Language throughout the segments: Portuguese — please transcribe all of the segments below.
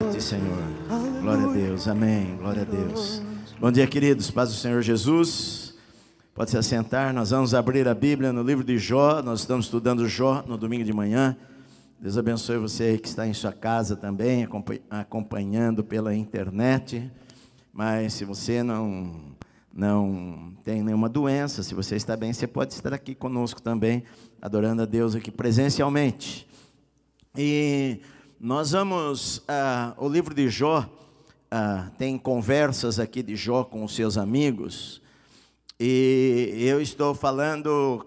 Sim, Senhor. Glória a Deus. Amém. Glória a Deus. Bom dia, queridos. Paz do Senhor Jesus. Pode se assentar. Nós vamos abrir a Bíblia no livro de Jó. Nós estamos estudando Jó no domingo de manhã. Deus abençoe você que está em sua casa também, acompanhando pela internet. Mas se você não não tem nenhuma doença, se você está bem, você pode estar aqui conosco também, adorando a Deus aqui presencialmente. E nós vamos, ah, o livro de Jó, ah, tem conversas aqui de Jó com os seus amigos, e eu estou falando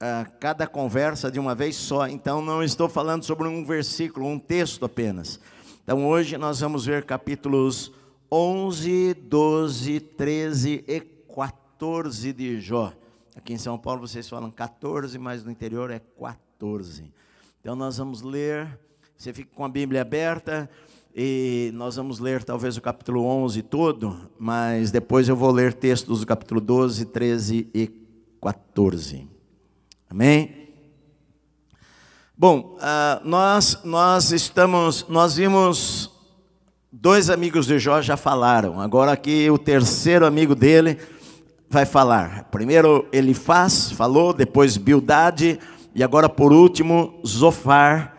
ah, cada conversa de uma vez só, então não estou falando sobre um versículo, um texto apenas. Então hoje nós vamos ver capítulos 11, 12, 13 e 14 de Jó. Aqui em São Paulo vocês falam 14, mas no interior é 14. Então nós vamos ler você fica com a Bíblia aberta e nós vamos ler talvez o capítulo 11 todo, mas depois eu vou ler textos do capítulo 12, 13 e 14. Amém? Bom, uh, nós, nós estamos, nós vimos, dois amigos de Jó já falaram, agora aqui o terceiro amigo dele vai falar. Primeiro ele faz, falou, depois Bildade, e agora por último Zofar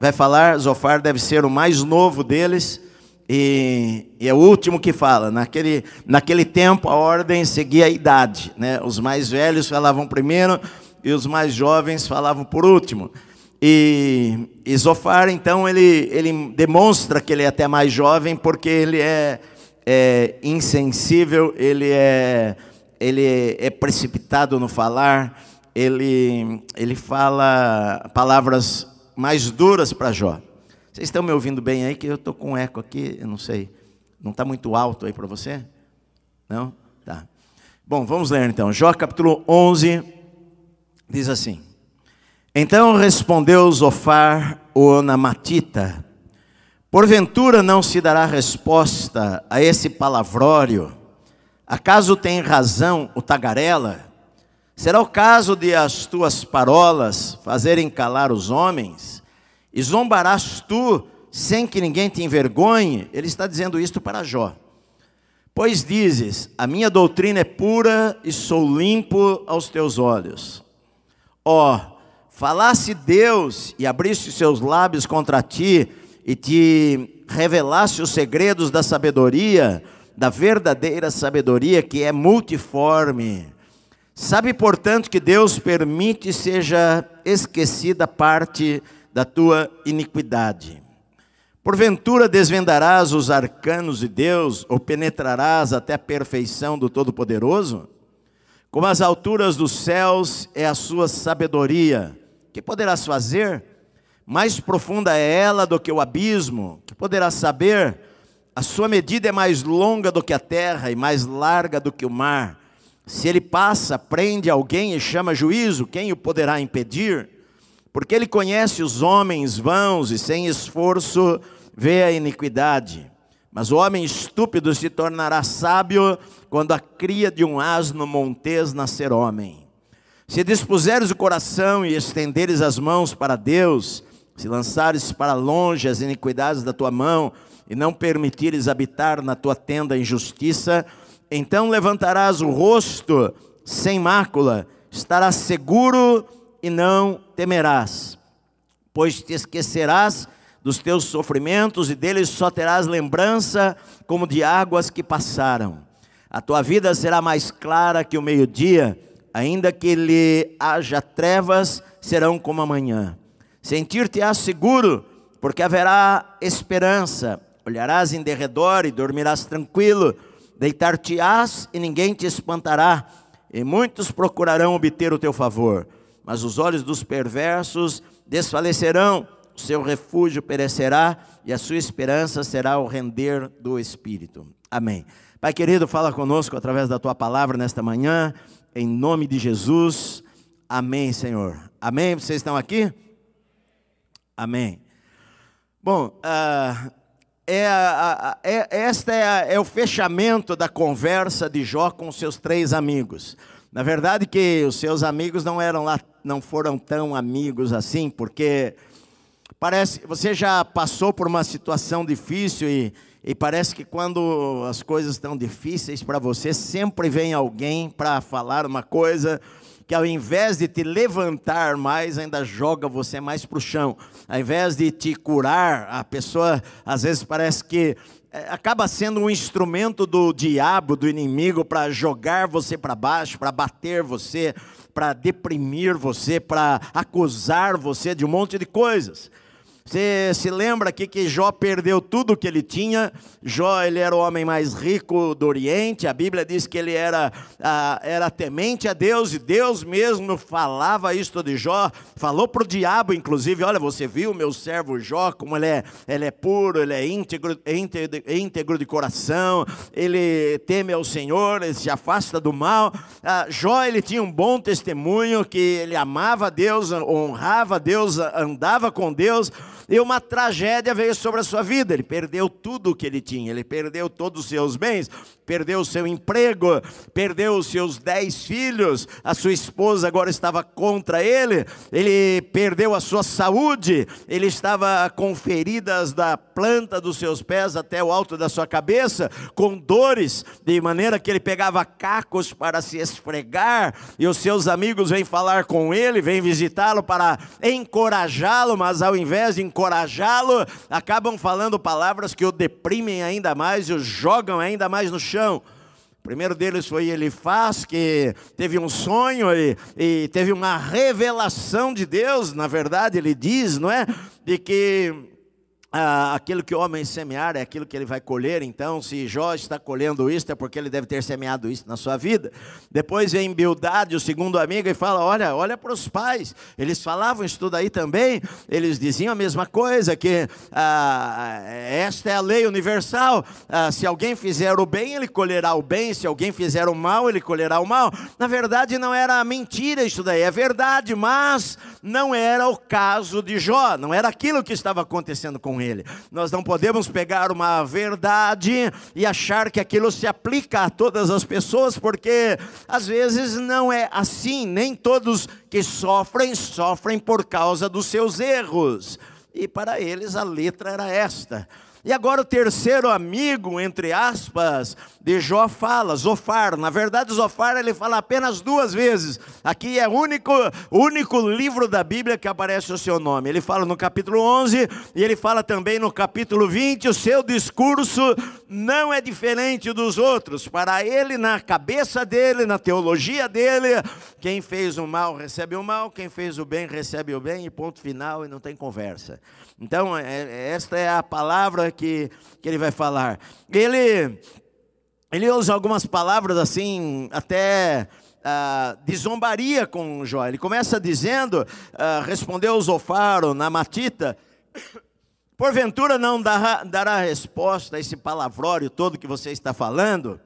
vai falar, Zofar deve ser o mais novo deles, e, e, é o último que fala. Naquele, naquele tempo a ordem seguia a idade, né? os mais velhos falavam primeiro e os mais jovens falavam por último. E, e Zofar, então, ele, ele demonstra que ele é até mais jovem, porque ele é, é insensível, ele é, ele é, precipitado no falar, ele, ele fala palavras mais duras para Jó. Vocês estão me ouvindo bem aí? Que eu estou com um eco aqui, eu não sei. Não está muito alto aí para você? Não? Tá. Bom, vamos ler então. Jó capítulo 11 diz assim: Então respondeu Zofar, o Onamatita: Porventura não se dará resposta a esse palavrório? Acaso tem razão o tagarela? Será o caso de as tuas parolas fazerem calar os homens? E zombarás tu sem que ninguém te envergonhe? Ele está dizendo isto para Jó. Pois dizes: A minha doutrina é pura e sou limpo aos teus olhos. Ó, oh, falasse Deus e abrisse seus lábios contra ti e te revelasse os segredos da sabedoria, da verdadeira sabedoria que é multiforme Sabe, portanto, que Deus permite seja esquecida parte da tua iniquidade. Porventura desvendarás os arcanos de Deus, ou penetrarás até a perfeição do Todo-Poderoso? Como as alturas dos céus é a sua sabedoria, que poderás fazer? Mais profunda é ela do que o abismo, que poderás saber? A sua medida é mais longa do que a terra e mais larga do que o mar. Se ele passa, prende alguém e chama juízo, quem o poderá impedir? Porque ele conhece os homens vãos e sem esforço vê a iniquidade. Mas o homem estúpido se tornará sábio quando a cria de um asno montês nascer homem. Se dispuseres o coração e estenderes as mãos para Deus, se lançares para longe as iniquidades da tua mão e não permitires habitar na tua tenda a injustiça, então levantarás o rosto sem mácula, estarás seguro e não temerás, pois te esquecerás dos teus sofrimentos e deles só terás lembrança como de águas que passaram. A tua vida será mais clara que o meio-dia, ainda que lhe haja trevas, serão como amanhã. Sentir-te-ás seguro, porque haverá esperança. Olharás em derredor e dormirás tranquilo Deitar-te-ás e ninguém te espantará, e muitos procurarão obter o teu favor, mas os olhos dos perversos desfalecerão, o seu refúgio perecerá e a sua esperança será o render do espírito. Amém. Pai querido, fala conosco através da tua palavra nesta manhã, em nome de Jesus. Amém, Senhor. Amém. Vocês estão aqui? Amém. Bom, uh, é, a, é esta é, a, é, o fechamento da conversa de Jó com seus três amigos. Na verdade que os seus amigos não eram lá, não foram tão amigos assim, porque Parece, você já passou por uma situação difícil e, e parece que quando as coisas estão difíceis para você, sempre vem alguém para falar uma coisa que ao invés de te levantar mais, ainda joga você mais para o chão. Ao invés de te curar, a pessoa às vezes parece que é, acaba sendo um instrumento do diabo, do inimigo, para jogar você para baixo, para bater você, para deprimir você, para acusar você de um monte de coisas. Você se lembra aqui que Jó perdeu tudo que ele tinha. Jó ele era o homem mais rico do Oriente. A Bíblia diz que ele era, ah, era temente a Deus e Deus mesmo falava isto de Jó. Falou para o diabo, inclusive: Olha, você viu meu servo Jó, como ele é, ele é puro, ele é íntegro, íntegro, íntegro de coração, ele teme ao Senhor, ele se afasta do mal. Ah, Jó ele tinha um bom testemunho que ele amava Deus, honrava Deus, andava com Deus e uma tragédia veio sobre a sua vida. Ele perdeu tudo o que ele tinha, ele perdeu todos os seus bens, perdeu o seu emprego, perdeu os seus dez filhos, a sua esposa agora estava contra ele, ele perdeu a sua saúde, ele estava com feridas da planta dos seus pés até o alto da sua cabeça, com dores, de maneira que ele pegava cacos para se esfregar, e os seus amigos vêm falar com ele, vêm visitá-lo para encorajá-lo, mas ao invés de encorajá-lo, acabam falando palavras que o deprimem ainda mais e o jogam ainda mais no chão. O primeiro deles foi Elifaz, que teve um sonho e, e, teve uma revelação de Deus, na verdade, ele diz, não é? De que ah, aquilo que o homem semear é aquilo que ele vai colher. Então, se Jó está colhendo isso, é porque ele deve ter semeado isso na sua vida. Depois vem Bildade, o segundo amigo, e fala: Olha, olha para os pais. Eles falavam isso tudo aí também. Eles diziam a mesma coisa: que ah, esta é a lei universal. Ah, se alguém fizer o bem, ele colherá o bem. Se alguém fizer o mal, ele colherá o mal. Na verdade, não era mentira isso daí, é verdade, mas não era o caso de Jó. Não era aquilo que estava acontecendo com ele. Nós não podemos pegar uma verdade e achar que aquilo se aplica a todas as pessoas, porque às vezes não é assim. Nem todos que sofrem, sofrem por causa dos seus erros. E para eles a letra era esta. E agora o terceiro amigo, entre aspas, de Jó fala, Zofar. Na verdade, Zofar ele fala apenas duas vezes. Aqui é o único, único livro da Bíblia que aparece o seu nome. Ele fala no capítulo 11 e ele fala também no capítulo 20. O seu discurso não é diferente dos outros. Para ele, na cabeça dele, na teologia dele, quem fez o mal recebe o mal, quem fez o bem recebe o bem, e ponto final, e não tem conversa. Então, é, é, esta é a palavra que, que ele vai falar. Ele, ele usa algumas palavras assim, até ah, de zombaria com Jó. Ele começa dizendo, ah, respondeu Zofaro na matita, porventura não dará, dará resposta a esse palavrório todo que você está falando?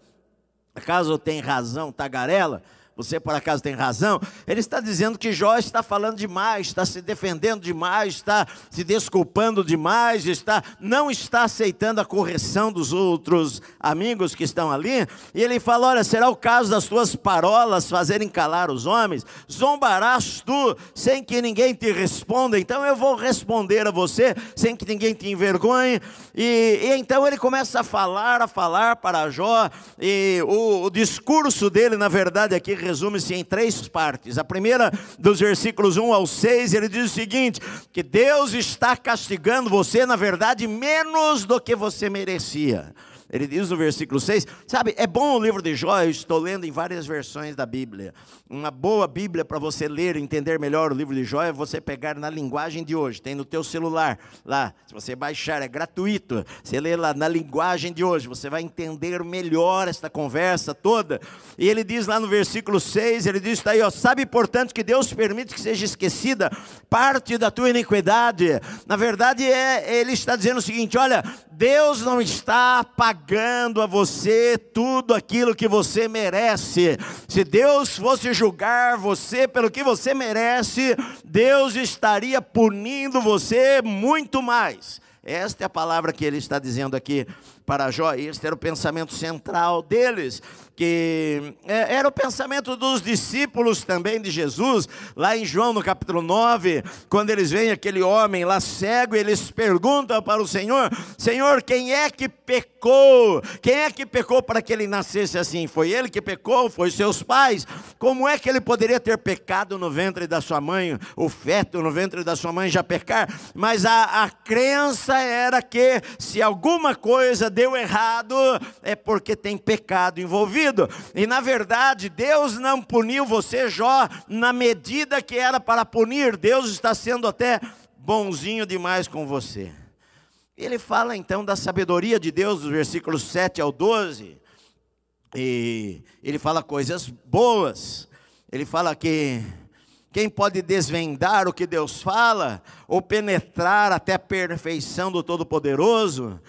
Acaso tem razão, tagarela? Você por acaso tem razão, ele está dizendo que Jó está falando demais, está se defendendo demais, está se desculpando demais, está, não está aceitando a correção dos outros amigos que estão ali, e ele fala: Olha, será o caso das tuas parolas fazerem calar os homens? Zombarás tu sem que ninguém te responda, então eu vou responder a você sem que ninguém te envergonhe. E, e então ele começa a falar, a falar para Jó, e o, o discurso dele, na verdade, aqui resume-se em três partes. A primeira, dos versículos 1 ao 6, ele diz o seguinte: que Deus está castigando você, na verdade, menos do que você merecia. Ele diz no versículo 6, sabe, é bom o livro de Jó, eu estou lendo em várias versões da Bíblia. Uma boa Bíblia para você ler entender melhor o livro de Jó é você pegar na linguagem de hoje, tem no teu celular, lá, se você baixar, é gratuito. Você lê lá na linguagem de hoje, você vai entender melhor esta conversa toda. E ele diz lá no versículo 6, ele diz, está aí, ó, sabe portanto que Deus permite que seja esquecida parte da tua iniquidade. Na verdade, é, ele está dizendo o seguinte: olha, Deus não está pagando a você tudo aquilo que você merece. Se Deus fosse julgar você pelo que você merece, Deus estaria punindo você muito mais. Esta é a palavra que ele está dizendo aqui para Jó. Este era o pensamento central deles, que é, era o pensamento dos discípulos também de Jesus, lá em João no capítulo 9, quando eles veem aquele homem lá cego, eles perguntam para o Senhor: Senhor, quem é que pecou? Quem é que pecou para que ele nascesse assim? Foi ele que pecou? Foi seus pais? Como é que ele poderia ter pecado no ventre da sua mãe? O feto no ventre da sua mãe já pecar? Mas a, a crença era que se alguma coisa deu errado, é porque tem pecado envolvido. E na verdade, Deus não puniu você, Jó, na medida que era para punir. Deus está sendo até bonzinho demais com você. Ele fala então da sabedoria de Deus, dos versículos 7 ao 12. E ele fala coisas boas. Ele fala que quem pode desvendar o que Deus fala, ou penetrar até a perfeição do Todo-Poderoso?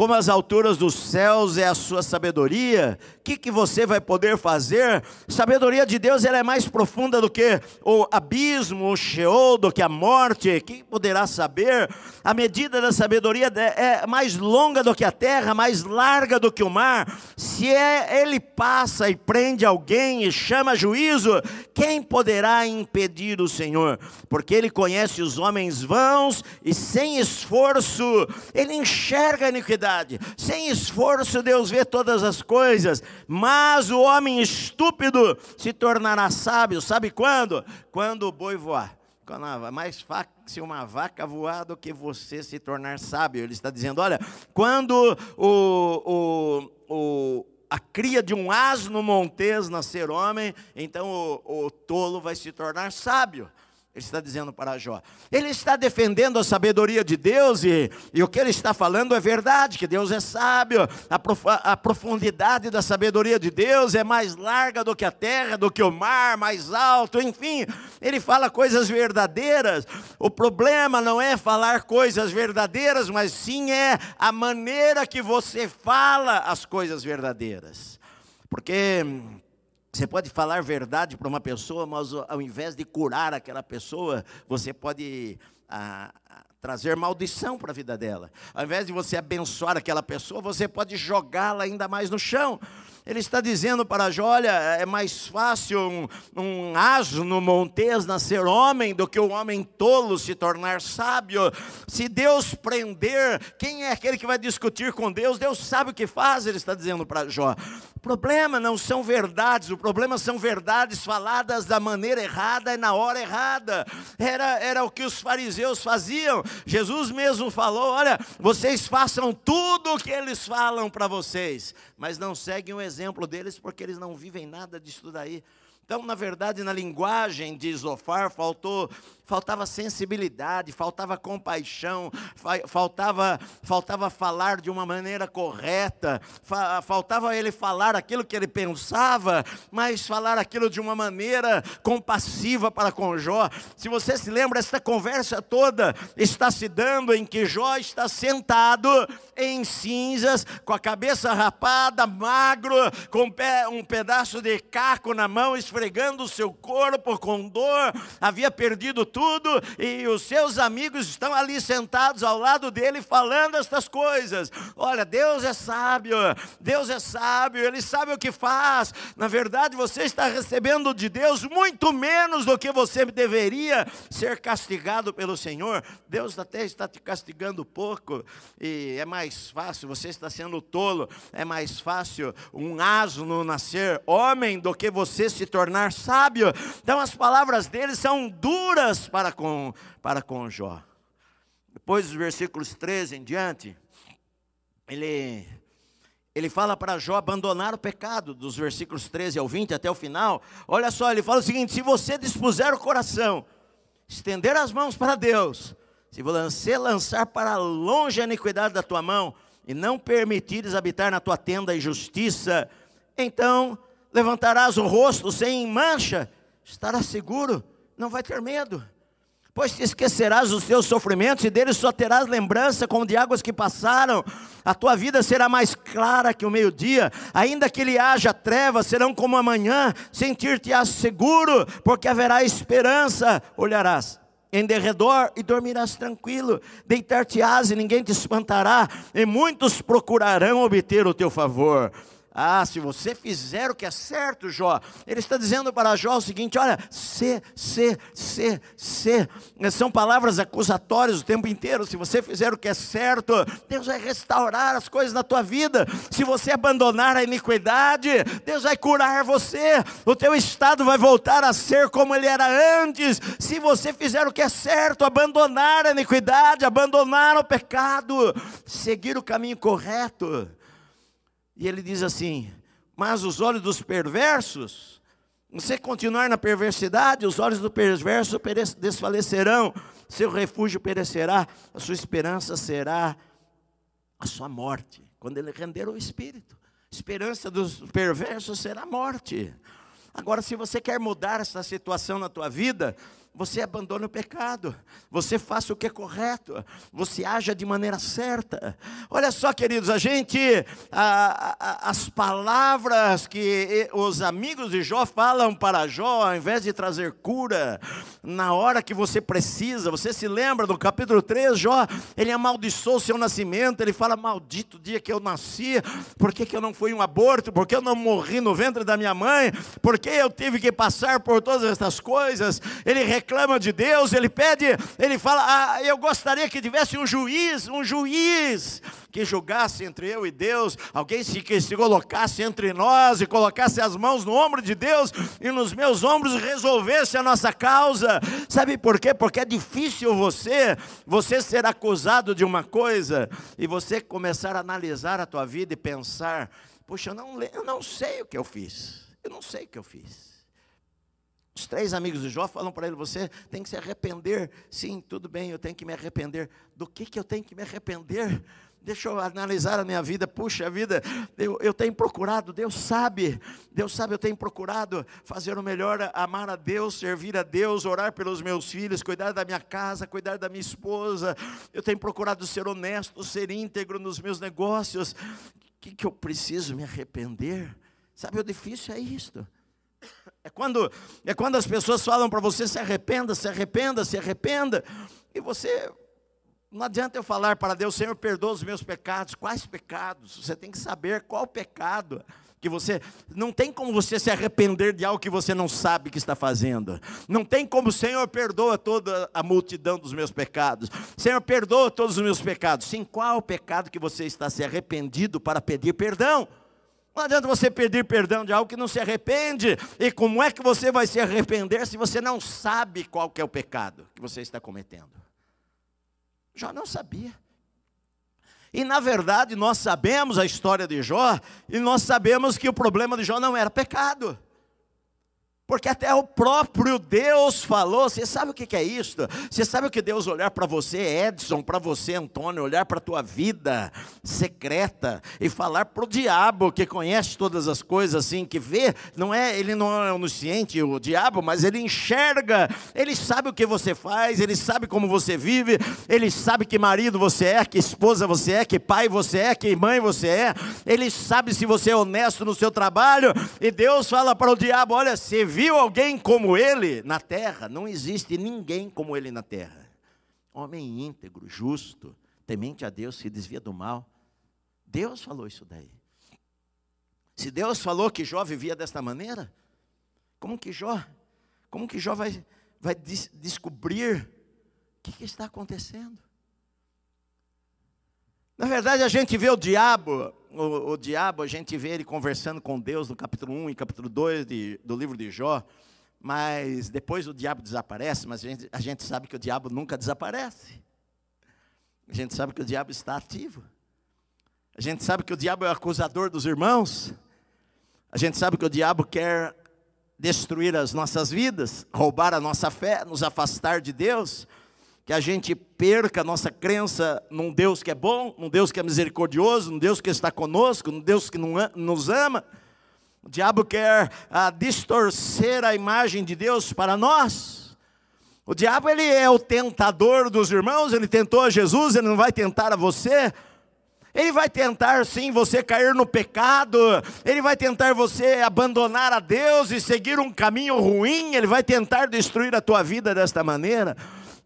Como as alturas dos céus é a sua sabedoria, o que, que você vai poder fazer? Sabedoria de Deus ela é mais profunda do que o abismo, o Sheol, do que a morte. Quem poderá saber? A medida da sabedoria é mais longa do que a terra, mais larga do que o mar. Se é, ele passa e prende alguém e chama juízo, quem poderá impedir o Senhor? Porque ele conhece os homens vãos e sem esforço, ele enxerga a iniquidade verdade. Sem esforço, Deus vê todas as coisas, mas o homem estúpido se tornará sábio. Sabe quando? Quando o boi voar. Mais fácil uma vaca voar do que você se tornar sábio. Ele está dizendo: olha, quando o, o, o a cria de um asno montês nascer homem, então o, o tolo vai se tornar sábio. Ele está dizendo para Jó. Ele está defendendo a sabedoria de Deus e, e o que ele está falando é verdade, que Deus é sábio. A, prof, a profundidade da sabedoria de Deus é mais larga do que a terra, do que o mar, mais alto, enfim. Ele fala coisas verdadeiras. O problema não é falar coisas verdadeiras, mas sim é a maneira que você fala as coisas verdadeiras. Porque você pode falar verdade para uma pessoa, mas ao invés de curar aquela pessoa, você pode ah, trazer maldição para a vida dela. Ao invés de você abençoar aquela pessoa, você pode jogá-la ainda mais no chão. Ele está dizendo para Jó: olha, é mais fácil um, um asno montês nascer homem do que um homem tolo se tornar sábio. Se Deus prender, quem é aquele que vai discutir com Deus? Deus sabe o que faz, ele está dizendo para Jó. O problema não são verdades, o problema são verdades faladas da maneira errada e na hora errada. Era, era o que os fariseus faziam. Jesus mesmo falou: olha, vocês façam tudo o que eles falam para vocês, mas não seguem o exemplo deles porque eles não vivem nada disso daí. Então, na verdade, na linguagem de Zofar faltou, faltava sensibilidade, faltava compaixão, faltava, faltava falar de uma maneira correta, faltava ele falar aquilo que ele pensava, mas falar aquilo de uma maneira compassiva para com Jó. Se você se lembra, esta conversa toda está se dando em que Jó está sentado em cinzas, com a cabeça rapada, magro, com um pedaço de caco na mão, esfregando o seu corpo com dor, havia perdido tudo, e os seus amigos estão ali sentados ao lado dele falando estas coisas. Olha, Deus é sábio, Deus é sábio, Ele sabe o que faz. Na verdade, você está recebendo de Deus muito menos do que você deveria ser castigado pelo Senhor. Deus até está te castigando pouco, e é mais fácil, você está sendo tolo, é mais fácil um asno nascer homem do que você se tornar tornar sábio. Então as palavras dele são duras para com, para com Jó. Depois dos versículos 13 em diante, ele, ele fala para Jó abandonar o pecado, dos versículos 13 ao 20 até o final. Olha só, ele fala o seguinte: se você dispuser o coração, estender as mãos para Deus, se você lançar para longe a iniquidade da tua mão, e não permitires habitar na tua tenda a injustiça, então levantarás o rosto sem mancha, estarás seguro, não vai ter medo. Pois esquecerás dos teus sofrimentos e deles só terás lembrança como de águas que passaram. A tua vida será mais clara que o meio-dia, ainda que lhe haja trevas, serão como amanhã. Sentir-te-ás seguro, porque haverá esperança. Olharás em derredor e dormirás tranquilo. Deitar-te-ás e ninguém te espantará, e muitos procurarão obter o teu favor. Ah, se você fizer o que é certo, Jó, ele está dizendo para Jó o seguinte: olha, se, se, se, se, são palavras acusatórias o tempo inteiro. Se você fizer o que é certo, Deus vai restaurar as coisas na tua vida. Se você abandonar a iniquidade, Deus vai curar você. O teu estado vai voltar a ser como ele era antes. Se você fizer o que é certo, abandonar a iniquidade, abandonar o pecado, seguir o caminho correto. E ele diz assim: Mas os olhos dos perversos, você continuar na perversidade, os olhos do perverso desfalecerão, seu refúgio perecerá, a sua esperança será a sua morte, quando ele render o espírito. Esperança dos perversos será a morte. Agora, se você quer mudar essa situação na tua vida, você abandone o pecado, você faça o que é correto, você haja de maneira certa. Olha só, queridos, a gente, a, a, as palavras que os amigos de Jó falam para Jó, ao invés de trazer cura, na hora que você precisa, você se lembra do capítulo 3, Jó, ele amaldiçoou o seu nascimento, ele fala: Maldito dia que eu nasci, por que, que eu não fui um aborto, por que eu não morri no ventre da minha mãe, por que eu tive que passar por todas essas coisas? Ele reclama de Deus, ele pede, ele fala: ah, Eu gostaria que tivesse um juiz, um juiz que julgasse entre eu e Deus, alguém se, que se colocasse entre nós e colocasse as mãos no ombro de Deus e nos meus ombros resolvesse a nossa causa. Sabe por quê? Porque é difícil você, você ser acusado de uma coisa e você começar a analisar a tua vida e pensar: Puxa, eu não, eu não sei o que eu fiz, eu não sei o que eu fiz. Os três amigos de Jó falam para ele: Você tem que se arrepender. Sim, tudo bem, eu tenho que me arrepender. Do que, que eu tenho que me arrepender? Deixa eu analisar a minha vida. Puxa vida, eu, eu tenho procurado, Deus sabe, Deus sabe, eu tenho procurado fazer o melhor, amar a Deus, servir a Deus, orar pelos meus filhos, cuidar da minha casa, cuidar da minha esposa. Eu tenho procurado ser honesto, ser íntegro nos meus negócios. O que, que eu preciso me arrepender? Sabe, o difícil é isto. É quando, é quando as pessoas falam para você: se arrependa, se arrependa, se arrependa, e você. Não adianta eu falar para Deus, Senhor, perdoa os meus pecados. Quais pecados? Você tem que saber qual pecado que você não tem como você se arrepender de algo que você não sabe que está fazendo. Não tem como, Senhor, perdoa toda a multidão dos meus pecados. Senhor, perdoa todos os meus pecados. Sim, qual o pecado que você está se arrependido para pedir perdão? Não adianta você pedir perdão de algo que não se arrepende. E como é que você vai se arrepender se você não sabe qual que é o pecado que você está cometendo? Jó não sabia. E na verdade nós sabemos a história de Jó e nós sabemos que o problema de Jó não era pecado. Porque até o próprio Deus falou. Você sabe o que é isso? Você sabe o que Deus olhar para você, Edson, para você, Antônio, olhar para a tua vida secreta e falar para o diabo que conhece todas as coisas assim, que vê, não é, ele não é onisciente, o diabo, mas ele enxerga, ele sabe o que você faz, ele sabe como você vive, ele sabe que marido você é, que esposa você é, que pai você é, que mãe você é, ele sabe se você é honesto no seu trabalho, e Deus fala para o diabo: olha, se viu alguém como ele na terra? Não existe ninguém como ele na terra. Homem íntegro, justo, temente a Deus, se desvia do mal. Deus falou isso daí. Se Deus falou que Jó vivia desta maneira, como que Jó, como que Jó vai, vai des descobrir o que, que está acontecendo? Na verdade, a gente vê o diabo, o, o, diabo, a gente vê ele conversando com Deus no capítulo 1 e capítulo 2 de, do livro de Jó, mas depois o diabo desaparece, mas a gente, a gente sabe que o diabo nunca desaparece. A gente sabe que o diabo está ativo. A gente sabe que o diabo é o acusador dos irmãos. A gente sabe que o diabo quer destruir as nossas vidas, roubar a nossa fé, nos afastar de Deus que a gente perca a nossa crença num Deus que é bom, num Deus que é misericordioso, num Deus que está conosco, num Deus que nos ama. O diabo quer ah, distorcer a imagem de Deus para nós. O diabo ele é o tentador dos irmãos, ele tentou a Jesus, ele não vai tentar a você. Ele vai tentar sim você cair no pecado, ele vai tentar você abandonar a Deus e seguir um caminho ruim, ele vai tentar destruir a tua vida desta maneira.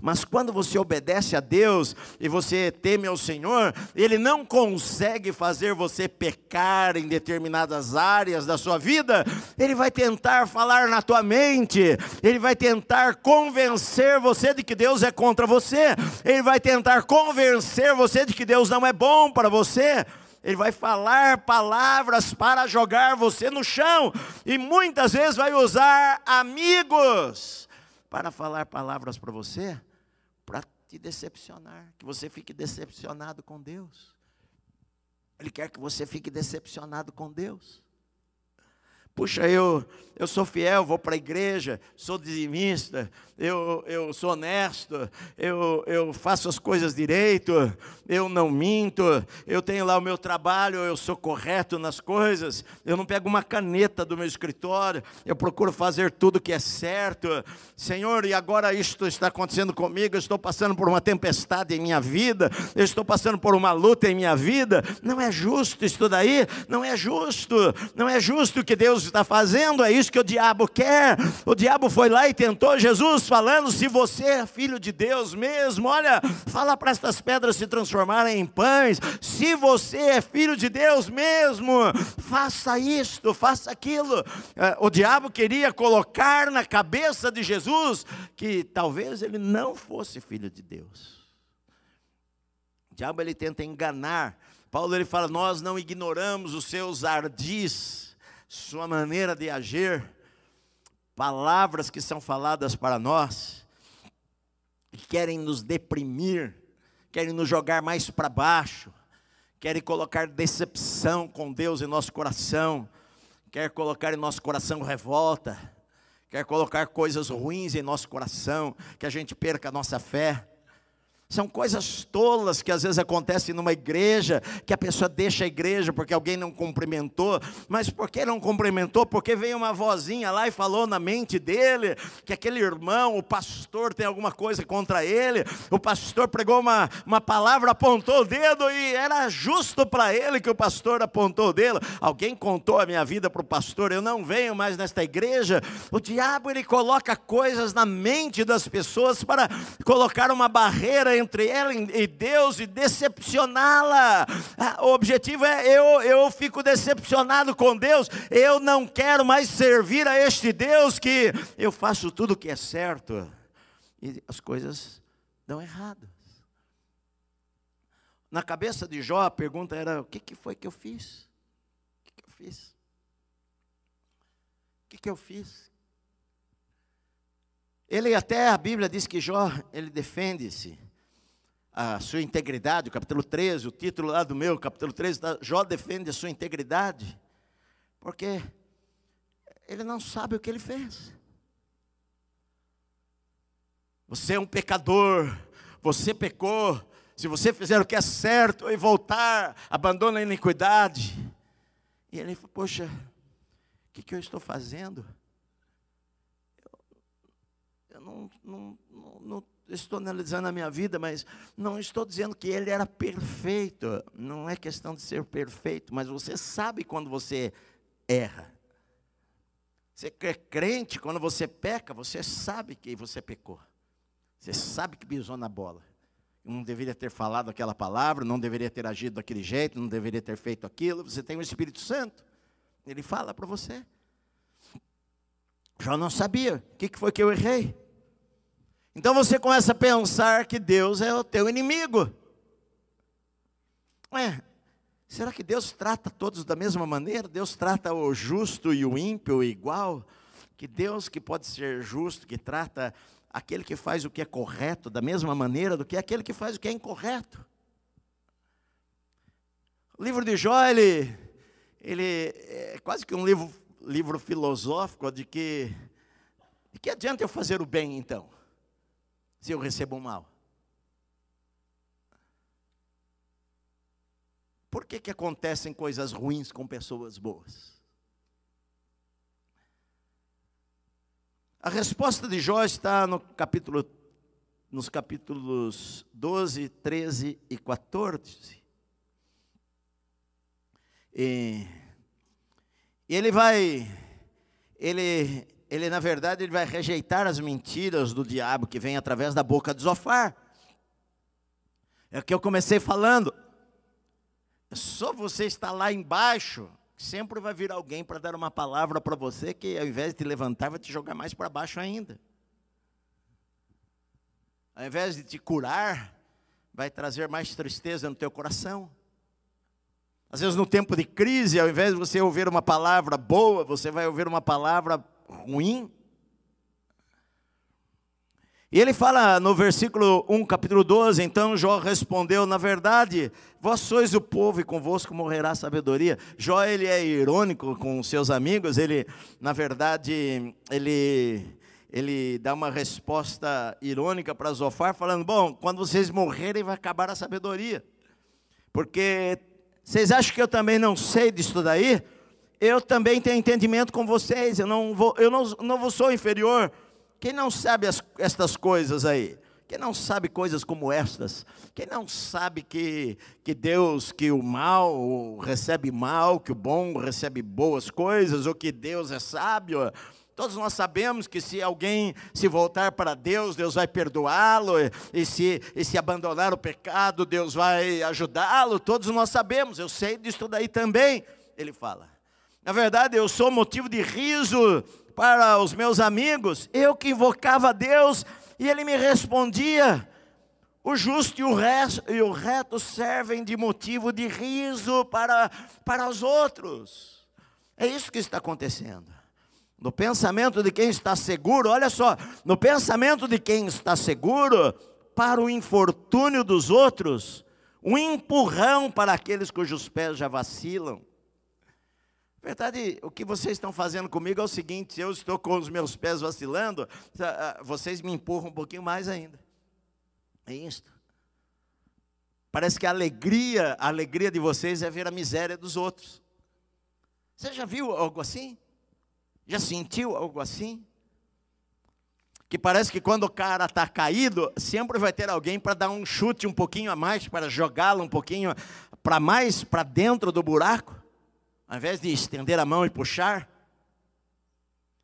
Mas quando você obedece a Deus e você teme ao Senhor, Ele não consegue fazer você pecar em determinadas áreas da sua vida. Ele vai tentar falar na tua mente, Ele vai tentar convencer você de que Deus é contra você, Ele vai tentar convencer você de que Deus não é bom para você. Ele vai falar palavras para jogar você no chão, e muitas vezes vai usar amigos para falar palavras para você, para te decepcionar, que você fique decepcionado com Deus. Ele quer que você fique decepcionado com Deus. Puxa, eu, eu sou fiel, vou para a igreja, sou dizimista, eu, eu sou honesto, eu, eu faço as coisas direito, eu não minto, eu tenho lá o meu trabalho, eu sou correto nas coisas, eu não pego uma caneta do meu escritório, eu procuro fazer tudo que é certo. Senhor, e agora isto está acontecendo comigo, eu estou passando por uma tempestade em minha vida, eu estou passando por uma luta em minha vida. Não é justo isso daí, não é justo, não é justo que Deus está fazendo, é isso que o diabo quer. O diabo foi lá e tentou Jesus, falando: se você é filho de Deus mesmo, olha, fala para estas pedras se transformarem em pães. Se você é filho de Deus mesmo, faça isto, faça aquilo. É, o diabo queria colocar na cabeça de Jesus que talvez ele não fosse filho de Deus. O diabo ele tenta enganar. Paulo ele fala: Nós não ignoramos os seus ardis sua maneira de agir, palavras que são faladas para nós, que querem nos deprimir, querem nos jogar mais para baixo, querem colocar decepção com Deus em nosso coração, quer colocar em nosso coração revolta, quer colocar coisas ruins em nosso coração, que a gente perca a nossa fé. São coisas tolas que às vezes acontecem numa igreja, que a pessoa deixa a igreja porque alguém não cumprimentou, mas por que não cumprimentou? Porque veio uma vozinha lá e falou na mente dele que aquele irmão, o pastor, tem alguma coisa contra ele, o pastor pregou uma, uma palavra, apontou o dedo e era justo para ele que o pastor apontou o dedo. Alguém contou a minha vida para o pastor, eu não venho mais nesta igreja. O diabo ele coloca coisas na mente das pessoas para colocar uma barreira entre ela e Deus e decepcioná-la. Ah, o objetivo é eu, eu fico decepcionado com Deus, eu não quero mais servir a este Deus que eu faço tudo o que é certo e as coisas dão errado. Na cabeça de Jó a pergunta era: o que, que foi que eu fiz? O que, que eu fiz? O que, que eu fiz? Ele até, a Bíblia diz que Jó, ele defende-se a sua integridade, o capítulo 13, o título lá do meu, capítulo 13, Jó defende a sua integridade, porque ele não sabe o que ele fez. Você é um pecador, você pecou, se você fizer o que é certo e voltar, abandona a iniquidade. E ele falou: Poxa, o que, que eu estou fazendo? Eu, eu não, não estou analisando a minha vida, mas não estou dizendo que ele era perfeito. Não é questão de ser perfeito, mas você sabe quando você erra. Você é crente, quando você peca, você sabe que você pecou. Você sabe que pisou na bola. Não deveria ter falado aquela palavra, não deveria ter agido daquele jeito, não deveria ter feito aquilo. Você tem o Espírito Santo. Ele fala para você. Já não sabia. O que foi que eu errei? Então você começa a pensar que Deus é o teu inimigo. Ué, será que Deus trata todos da mesma maneira? Deus trata o justo e o ímpio igual? Que Deus que pode ser justo, que trata aquele que faz o que é correto da mesma maneira do que aquele que faz o que é incorreto? O livro de Jó, ele, ele é quase que um livro, livro filosófico de que, de que adianta eu fazer o bem então? Se eu recebo mal? Por que, que acontecem coisas ruins com pessoas boas? A resposta de Jó está no capítulo, nos capítulos 12, 13 e 14. E ele vai, ele ele na verdade ele vai rejeitar as mentiras do diabo que vem através da boca de Zofar. É o que eu comecei falando. Só você estar lá embaixo, sempre vai vir alguém para dar uma palavra para você que ao invés de te levantar vai te jogar mais para baixo ainda. Ao invés de te curar, vai trazer mais tristeza no teu coração. Às vezes, no tempo de crise, ao invés de você ouvir uma palavra boa, você vai ouvir uma palavra ruim. E ele fala no versículo 1, capítulo 12: Então Jó respondeu: Na verdade, vós sois o povo e convosco morrerá a sabedoria. Jó, ele é irônico com seus amigos, ele, na verdade, ele, ele dá uma resposta irônica para Zofar, falando: Bom, quando vocês morrerem, vai acabar a sabedoria. Porque vocês acham que eu também não sei disso daí? Eu também tenho entendimento com vocês, eu não, vou, eu não, não vos sou inferior. Quem não sabe as, estas coisas aí? Quem não sabe coisas como estas? Quem não sabe que, que Deus, que o mal recebe mal, que o bom recebe boas coisas, ou que Deus é sábio? Todos nós sabemos que se alguém se voltar para Deus, Deus vai perdoá-lo, e se, e se abandonar o pecado, Deus vai ajudá-lo. Todos nós sabemos, eu sei disso daí também. Ele fala. Na verdade, eu sou motivo de riso para os meus amigos, eu que invocava Deus e ele me respondia. O justo e o, reto, e o reto servem de motivo de riso para, para os outros. É isso que está acontecendo. No pensamento de quem está seguro, olha só, no pensamento de quem está seguro, para o infortúnio dos outros, um empurrão para aqueles cujos pés já vacilam. Verdade, o que vocês estão fazendo comigo é o seguinte: eu estou com os meus pés vacilando, ah, vocês me empurram um pouquinho mais ainda. É isto. Parece que a alegria, a alegria de vocês é ver a miséria dos outros. Você já viu algo assim? Já sentiu algo assim? Que parece que quando o cara está caído, sempre vai ter alguém para dar um chute um pouquinho a mais, para jogá-lo um pouquinho para mais para dentro do buraco, ao invés de estender a mão e puxar.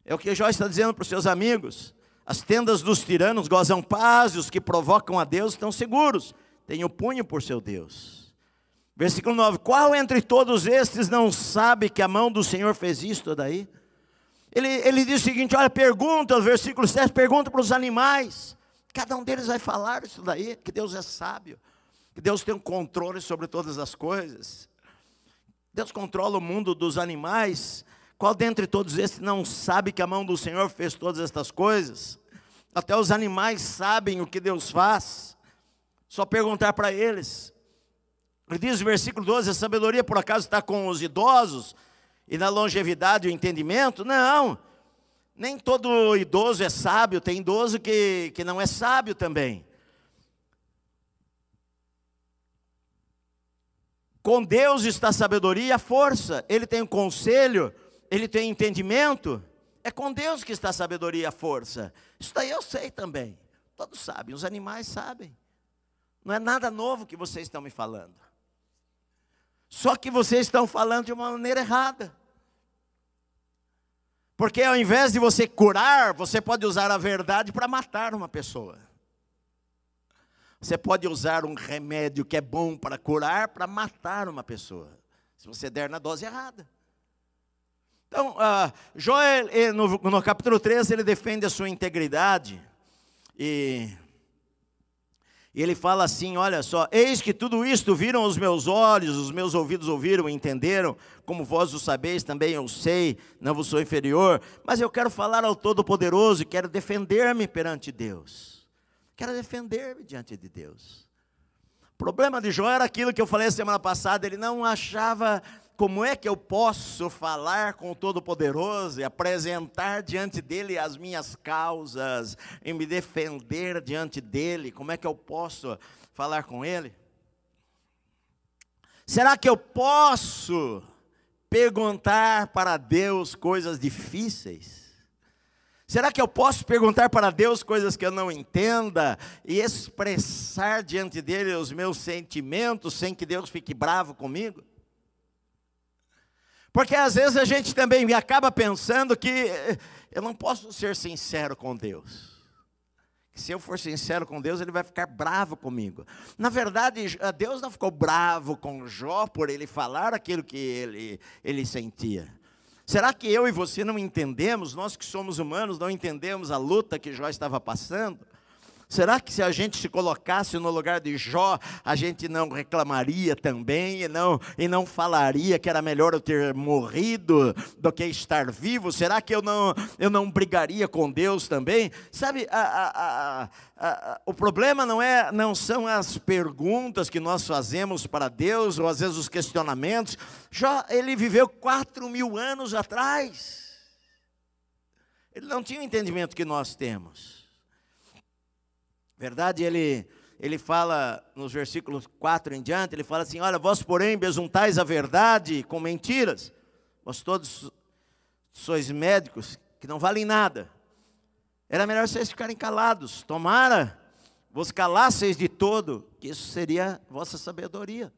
É o que Jó está dizendo para os seus amigos. As tendas dos tiranos gozam paz, e os que provocam a Deus estão seguros. Tem o punho por seu Deus. Versículo 9: Qual entre todos estes não sabe que a mão do Senhor fez isto daí? Ele, ele diz o seguinte: olha, pergunta, versículo 7, pergunta para os animais. Cada um deles vai falar isso daí, que Deus é sábio, que Deus tem um controle sobre todas as coisas. Deus controla o mundo dos animais. Qual dentre todos esses não sabe que a mão do Senhor fez todas estas coisas? Até os animais sabem o que Deus faz. Só perguntar para eles. Ele diz no versículo 12: a sabedoria por acaso está com os idosos? e na longevidade o entendimento? Não. Nem todo idoso é sábio, tem idoso que, que não é sábio também. Com Deus está a sabedoria e a força. Ele tem um conselho, ele tem entendimento. É com Deus que está a sabedoria e a força. Isso daí eu sei também. Todos sabem, os animais sabem. Não é nada novo que vocês estão me falando. Só que vocês estão falando de uma maneira errada. Porque ao invés de você curar, você pode usar a verdade para matar uma pessoa. Você pode usar um remédio que é bom para curar, para matar uma pessoa. Se você der na dose errada. Então, uh, Joel, no, no capítulo 13, ele defende a sua integridade. E e ele fala assim: olha só, eis que tudo isto viram os meus olhos, os meus ouvidos ouviram e entenderam, como vós o sabeis, também eu sei, não vos sou inferior, mas eu quero falar ao Todo-Poderoso e quero defender-me perante Deus. Quero defender-me diante de Deus. O problema de Jó era aquilo que eu falei semana passada, ele não achava como é que eu posso falar com o Todo-Poderoso e apresentar diante dele as minhas causas e me defender diante dele? Como é que eu posso falar com ele? Será que eu posso perguntar para Deus coisas difíceis? Será que eu posso perguntar para Deus coisas que eu não entenda e expressar diante dele os meus sentimentos sem que Deus fique bravo comigo? Porque às vezes a gente também acaba pensando que eh, eu não posso ser sincero com Deus. Se eu for sincero com Deus, ele vai ficar bravo comigo. Na verdade, Deus não ficou bravo com Jó por ele falar aquilo que ele, ele sentia. Será que eu e você não entendemos, nós que somos humanos, não entendemos a luta que Jó estava passando? Será que se a gente se colocasse no lugar de Jó, a gente não reclamaria também e não, e não falaria que era melhor eu ter morrido do que estar vivo? Será que eu não, eu não brigaria com Deus também? Sabe, a, a, a, o problema não, é, não são as perguntas que nós fazemos para Deus, ou às vezes os questionamentos. Jó, ele viveu quatro mil anos atrás. Ele não tinha o entendimento que nós temos. Verdade, ele, ele fala nos versículos 4 em diante, ele fala assim: Olha, vós, porém, besuntais a verdade com mentiras, vós todos sois médicos que não valem nada. Era melhor vocês ficarem calados, tomara vos calasseis de todo, que isso seria vossa sabedoria.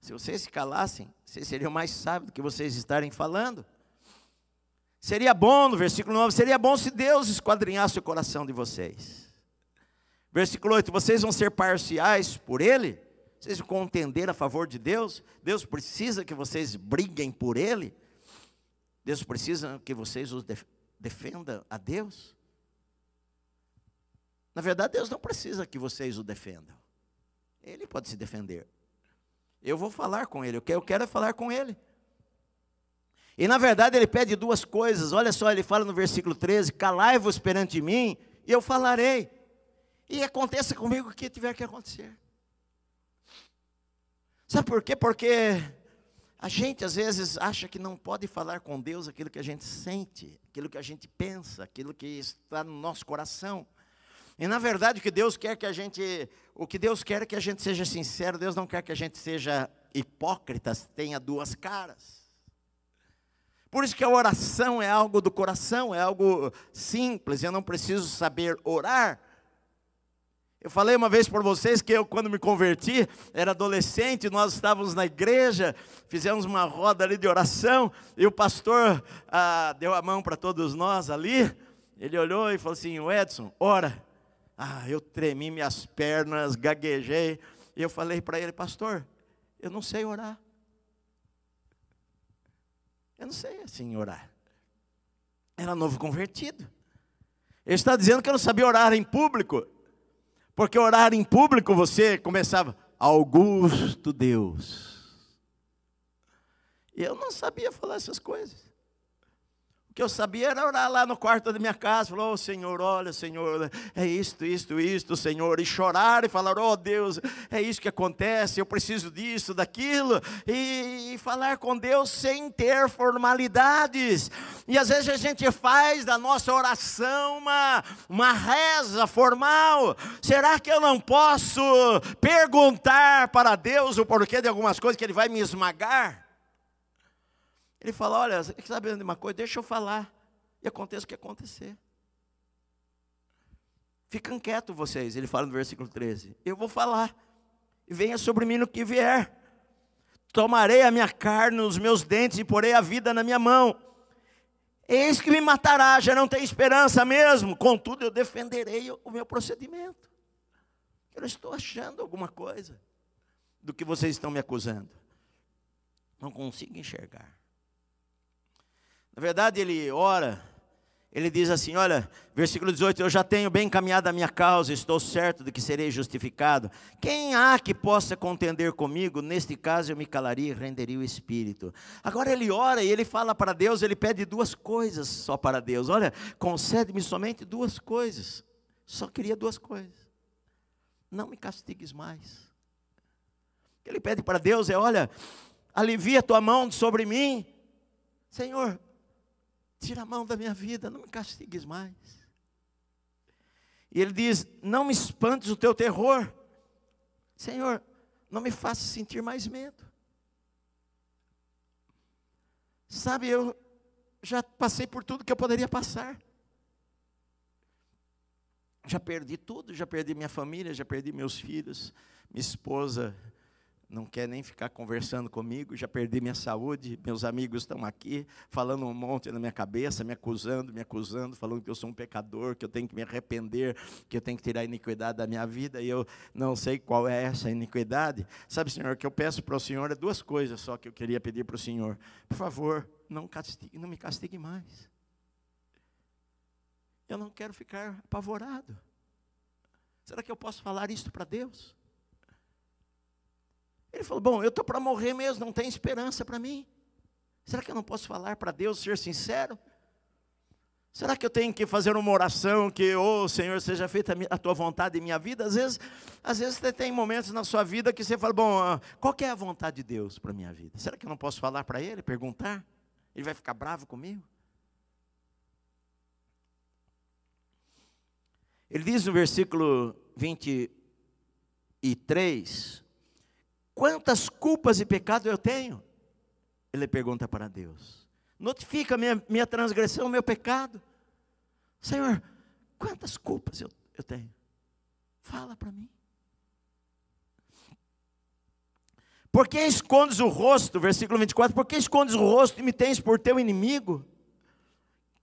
Se vocês se calassem, vocês seriam mais sábios do que vocês estarem falando. Seria bom, no versículo 9, seria bom se Deus esquadrinhasse o coração de vocês. Versículo 8: Vocês vão ser parciais por Ele? Vocês vão contender a favor de Deus? Deus precisa que vocês briguem por Ele? Deus precisa que vocês os defendam a Deus? Na verdade, Deus não precisa que vocês o defendam. Ele pode se defender. Eu vou falar com Ele, eu quero falar com Ele. E na verdade ele pede duas coisas. Olha só, ele fala no versículo 13: Calai-vos perante mim, e eu falarei. E aconteça comigo o que tiver que acontecer. Sabe por quê? Porque a gente às vezes acha que não pode falar com Deus aquilo que a gente sente, aquilo que a gente pensa, aquilo que está no nosso coração. E na verdade o que Deus quer que a gente, o que Deus quer é que a gente seja sincero, Deus não quer que a gente seja hipócrita, tenha duas caras. Por isso que a oração é algo do coração, é algo simples, eu não preciso saber orar, eu falei uma vez para vocês que eu, quando me converti, era adolescente, nós estávamos na igreja, fizemos uma roda ali de oração, e o pastor ah, deu a mão para todos nós ali. Ele olhou e falou assim: Edson, ora. Ah, eu tremi minhas pernas, gaguejei. E eu falei para ele, pastor, eu não sei orar. Eu não sei assim orar. Era novo convertido. Ele está dizendo que eu não sabia orar em público. Porque orar em público você começava, Augusto Deus. Eu não sabia falar essas coisas. O que eu sabia era orar lá no quarto da minha casa, falar, oh Senhor, olha Senhor, é isto, isto, isto, Senhor, e chorar e falar, oh Deus, é isso que acontece, eu preciso disso, daquilo, e, e falar com Deus sem ter formalidades. E às vezes a gente faz da nossa oração uma, uma reza formal. Será que eu não posso perguntar para Deus o porquê de algumas coisas que Ele vai me esmagar? Ele fala: Olha, sabendo de uma coisa? Deixa eu falar. E aconteça o que acontecer. Ficam quietos vocês, ele fala no versículo 13. Eu vou falar. E venha sobre mim no que vier. Tomarei a minha carne nos meus dentes e porei a vida na minha mão. Eis que me matará, já não tem esperança mesmo. Contudo, eu defenderei o meu procedimento. Eu estou achando alguma coisa do que vocês estão me acusando. Não consigo enxergar. Na verdade, ele ora, ele diz assim: Olha, versículo 18: Eu já tenho bem encaminhado a minha causa, estou certo de que serei justificado. Quem há que possa contender comigo? Neste caso eu me calaria e renderia o espírito. Agora ele ora e ele fala para Deus, ele pede duas coisas só para Deus: Olha, concede-me somente duas coisas. Só queria duas coisas. Não me castigues mais. O que ele pede para Deus é: Olha, alivia a tua mão sobre mim. Senhor, Tira a mão da minha vida, não me castigues mais. E ele diz: Não me espantes o teu terror. Senhor, não me faça sentir mais medo. Sabe, eu já passei por tudo que eu poderia passar. Já perdi tudo, já perdi minha família, já perdi meus filhos, minha esposa não quer nem ficar conversando comigo, já perdi minha saúde, meus amigos estão aqui falando um monte na minha cabeça, me acusando, me acusando, falando que eu sou um pecador, que eu tenho que me arrepender, que eu tenho que tirar a iniquidade da minha vida, e eu não sei qual é essa iniquidade. Sabe, Senhor, o que eu peço para o Senhor é duas coisas só que eu queria pedir para o Senhor. Por favor, não, castigue, não me castigue mais. Eu não quero ficar apavorado. Será que eu posso falar isso para Deus? Ele falou: Bom, eu estou para morrer mesmo, não tem esperança para mim. Será que eu não posso falar para Deus, ser sincero? Será que eu tenho que fazer uma oração que, oh Senhor, seja feita a tua vontade em minha vida? Às vezes, às vezes você tem momentos na sua vida que você fala, bom, ah, qual é a vontade de Deus para a minha vida? Será que eu não posso falar para Ele, perguntar? Ele vai ficar bravo comigo? Ele diz no versículo 23, Quantas culpas e pecados eu tenho? Ele pergunta para Deus. Notifica minha, minha transgressão, meu pecado. Senhor, quantas culpas eu, eu tenho? Fala para mim. Por que escondes o rosto? Versículo 24. Por que escondes o rosto e me tens por teu inimigo?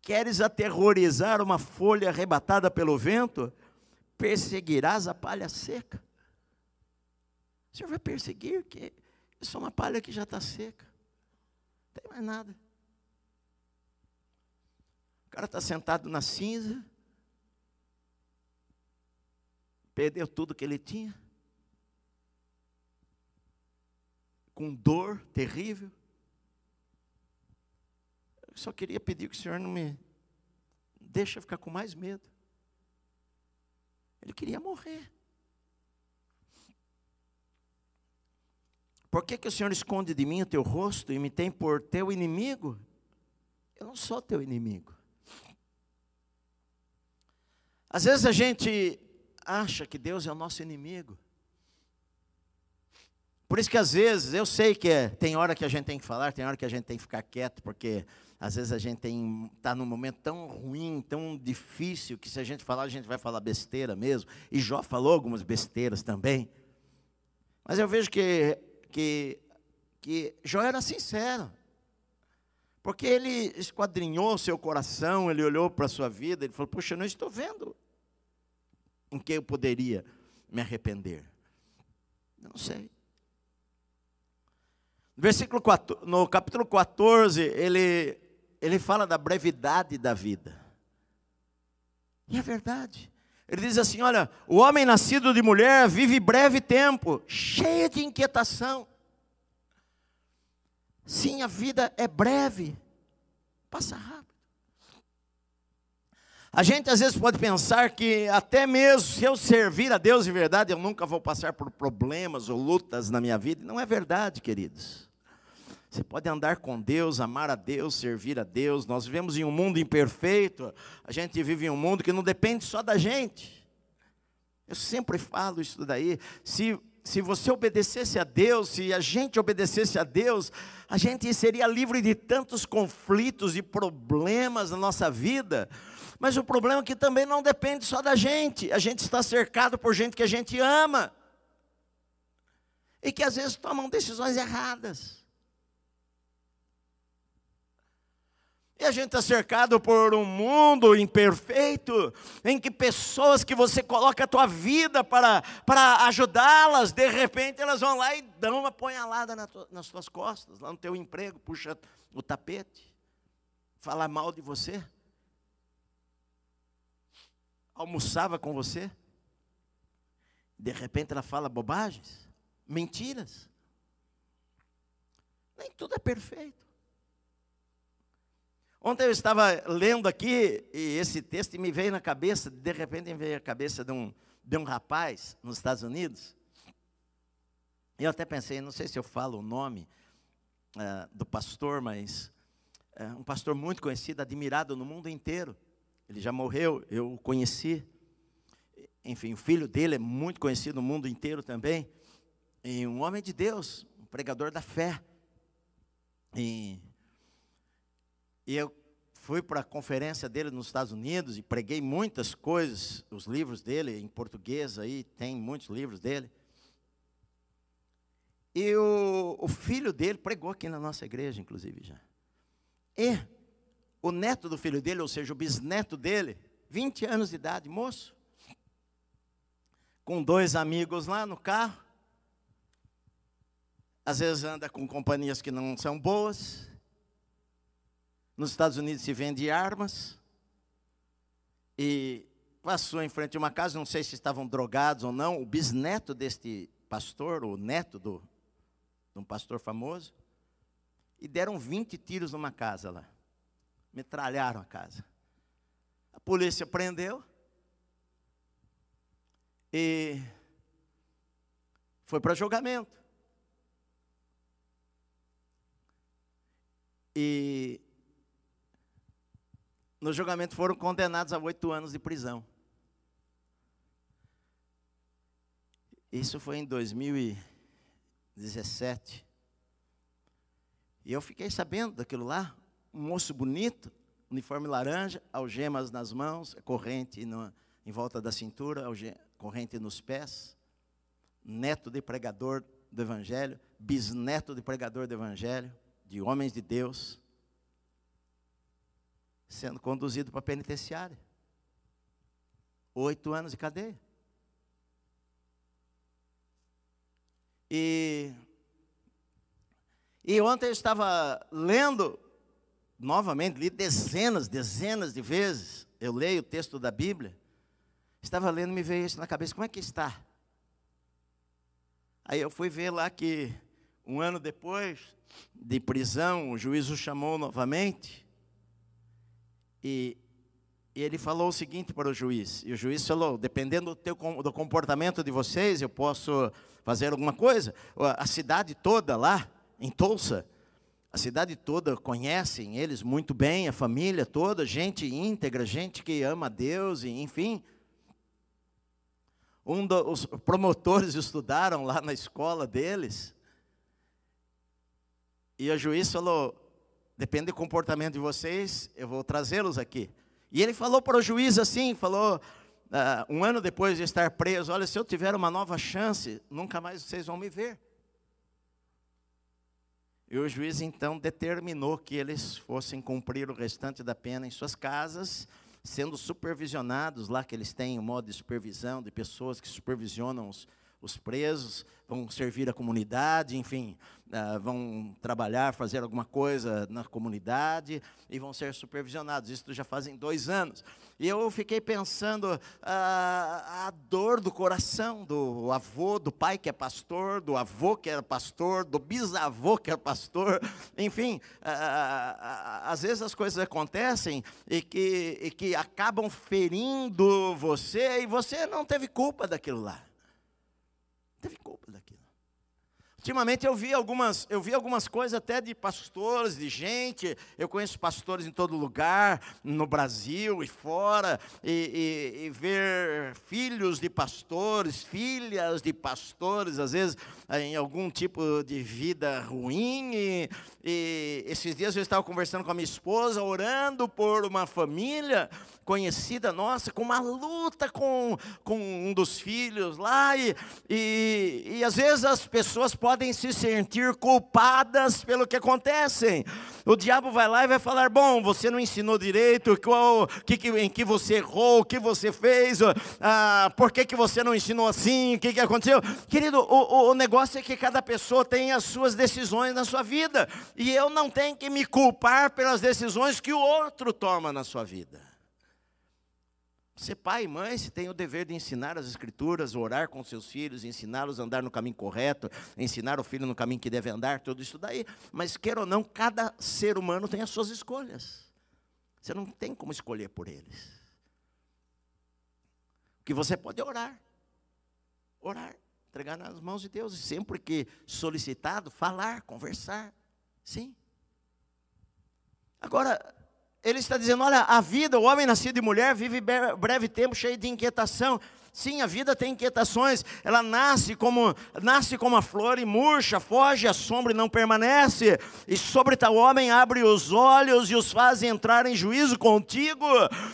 Queres aterrorizar uma folha arrebatada pelo vento? Perseguirás a palha seca. O Senhor vai perseguir, que isso é uma palha que já está seca. Não tem mais nada. O cara está sentado na cinza, perdeu tudo que ele tinha, com dor terrível. Eu só queria pedir que o Senhor não me deixa ficar com mais medo. Ele queria morrer. Por que, que o Senhor esconde de mim o teu rosto e me tem por teu inimigo? Eu não sou teu inimigo. Às vezes a gente acha que Deus é o nosso inimigo. Por isso que às vezes, eu sei que é, tem hora que a gente tem que falar, tem hora que a gente tem que ficar quieto, porque às vezes a gente está num momento tão ruim, tão difícil, que se a gente falar, a gente vai falar besteira mesmo. E Jó falou algumas besteiras também. Mas eu vejo que que, que Jó era sincero. Porque ele esquadrinhou seu coração, ele olhou para a sua vida, ele falou: Puxa, eu não estou vendo em que eu poderia me arrepender. Eu não sei. No, versículo 4, no capítulo 14, ele, ele fala da brevidade da vida. E é verdade. Ele diz assim: olha, o homem nascido de mulher vive breve tempo, cheio de inquietação. Sim, a vida é breve, passa rápido. A gente às vezes pode pensar que até mesmo se eu servir a Deus de verdade, eu nunca vou passar por problemas ou lutas na minha vida. Não é verdade, queridos. Você pode andar com Deus, amar a Deus, servir a Deus. Nós vivemos em um mundo imperfeito. A gente vive em um mundo que não depende só da gente. Eu sempre falo isso daí. Se, se você obedecesse a Deus, se a gente obedecesse a Deus, a gente seria livre de tantos conflitos e problemas na nossa vida. Mas o problema é que também não depende só da gente. A gente está cercado por gente que a gente ama. E que às vezes tomam decisões erradas. E a gente está cercado por um mundo imperfeito, em que pessoas que você coloca a tua vida para, para ajudá-las, de repente elas vão lá e dão uma punhalada na nas tuas costas, lá no teu emprego, puxa o tapete, fala mal de você, almoçava com você, de repente ela fala bobagens, mentiras. Nem tudo é perfeito. Ontem eu estava lendo aqui e esse texto me veio na cabeça, de repente me veio a cabeça de um, de um rapaz nos Estados Unidos. E eu até pensei, não sei se eu falo o nome uh, do pastor, mas uh, um pastor muito conhecido, admirado no mundo inteiro. Ele já morreu, eu o conheci. Enfim, o filho dele é muito conhecido no mundo inteiro também. E um homem de Deus, um pregador da fé. E e eu fui para a conferência dele nos Estados Unidos e preguei muitas coisas, os livros dele em português aí, tem muitos livros dele. E o, o filho dele pregou aqui na nossa igreja, inclusive, já. E o neto do filho dele, ou seja, o bisneto dele, 20 anos de idade, moço, com dois amigos lá no carro, às vezes anda com companhias que não são boas. Nos Estados Unidos se vende armas. E passou em frente a uma casa, não sei se estavam drogados ou não, o bisneto deste pastor, o neto do, de um pastor famoso, e deram 20 tiros numa casa lá. Metralharam a casa. A polícia prendeu e foi para julgamento. E no julgamento foram condenados a oito anos de prisão. Isso foi em 2017. E eu fiquei sabendo daquilo lá, um moço bonito, uniforme laranja, algemas nas mãos, corrente no, em volta da cintura, corrente nos pés, neto de pregador do Evangelho, bisneto de pregador do Evangelho de homens de Deus sendo conduzido para a penitenciária. Oito anos de cadeia. E, e ontem eu estava lendo, novamente, li dezenas, dezenas de vezes, eu leio o texto da Bíblia, estava lendo me veio isso na cabeça, como é que está? Aí eu fui ver lá que um ano depois de prisão, o juiz o chamou novamente. E, e ele falou o seguinte para o juiz. E o juiz falou: dependendo do, teu, do comportamento de vocês, eu posso fazer alguma coisa. A cidade toda lá, em Tulsa, a cidade toda conhecem eles muito bem, a família toda, gente íntegra, gente que ama a Deus, e, enfim. Um dos promotores estudaram lá na escola deles. E o juiz falou: depende do comportamento de vocês, eu vou trazê-los aqui. E ele falou para o juiz assim: falou, uh, um ano depois de estar preso: olha, se eu tiver uma nova chance, nunca mais vocês vão me ver. E o juiz então determinou que eles fossem cumprir o restante da pena em suas casas, sendo supervisionados lá que eles têm um modo de supervisão de pessoas que supervisionam os, os presos, vão servir a comunidade, enfim, uh, vão trabalhar, fazer alguma coisa na comunidade e vão ser supervisionados. Isso já fazem dois anos. E eu fiquei pensando uh, a dor do coração do avô, do pai que é pastor, do avô que era pastor, do bisavô que é pastor, enfim, uh, às vezes as coisas acontecem e que, e que acabam ferindo você e você não teve culpa daquilo lá teve culpa. Ultimamente eu vi algumas, eu vi algumas coisas até de pastores, de gente. Eu conheço pastores em todo lugar, no Brasil e fora, e, e, e ver filhos de pastores, filhas de pastores, às vezes em algum tipo de vida ruim. E, e esses dias eu estava conversando com a minha esposa, orando por uma família conhecida nossa, com uma luta com, com um dos filhos lá, e, e, e às vezes as pessoas podem se sentir culpadas pelo que acontecem. O diabo vai lá e vai falar: bom, você não ensinou direito, qual, que, que, em que você errou, o que você fez, ah, por que, que você não ensinou assim, o que, que aconteceu. Querido, o, o negócio é que cada pessoa tem as suas decisões na sua vida, e eu não tenho que me culpar pelas decisões que o outro toma na sua vida. Ser pai e mãe, se tem o dever de ensinar as escrituras, orar com seus filhos, ensiná-los a andar no caminho correto, ensinar o filho no caminho que deve andar, tudo isso daí. Mas quer ou não, cada ser humano tem as suas escolhas. Você não tem como escolher por eles. O que você pode é orar. Orar, entregar nas mãos de Deus. E sempre que solicitado, falar, conversar. Sim. Agora, ele está dizendo: olha, a vida, o homem nascido de mulher, vive breve tempo cheio de inquietação. Sim, a vida tem inquietações. Ela nasce como nasce como a flor e murcha, foge à sombra e não permanece. E sobre tal homem abre os olhos e os faz entrar em juízo contigo.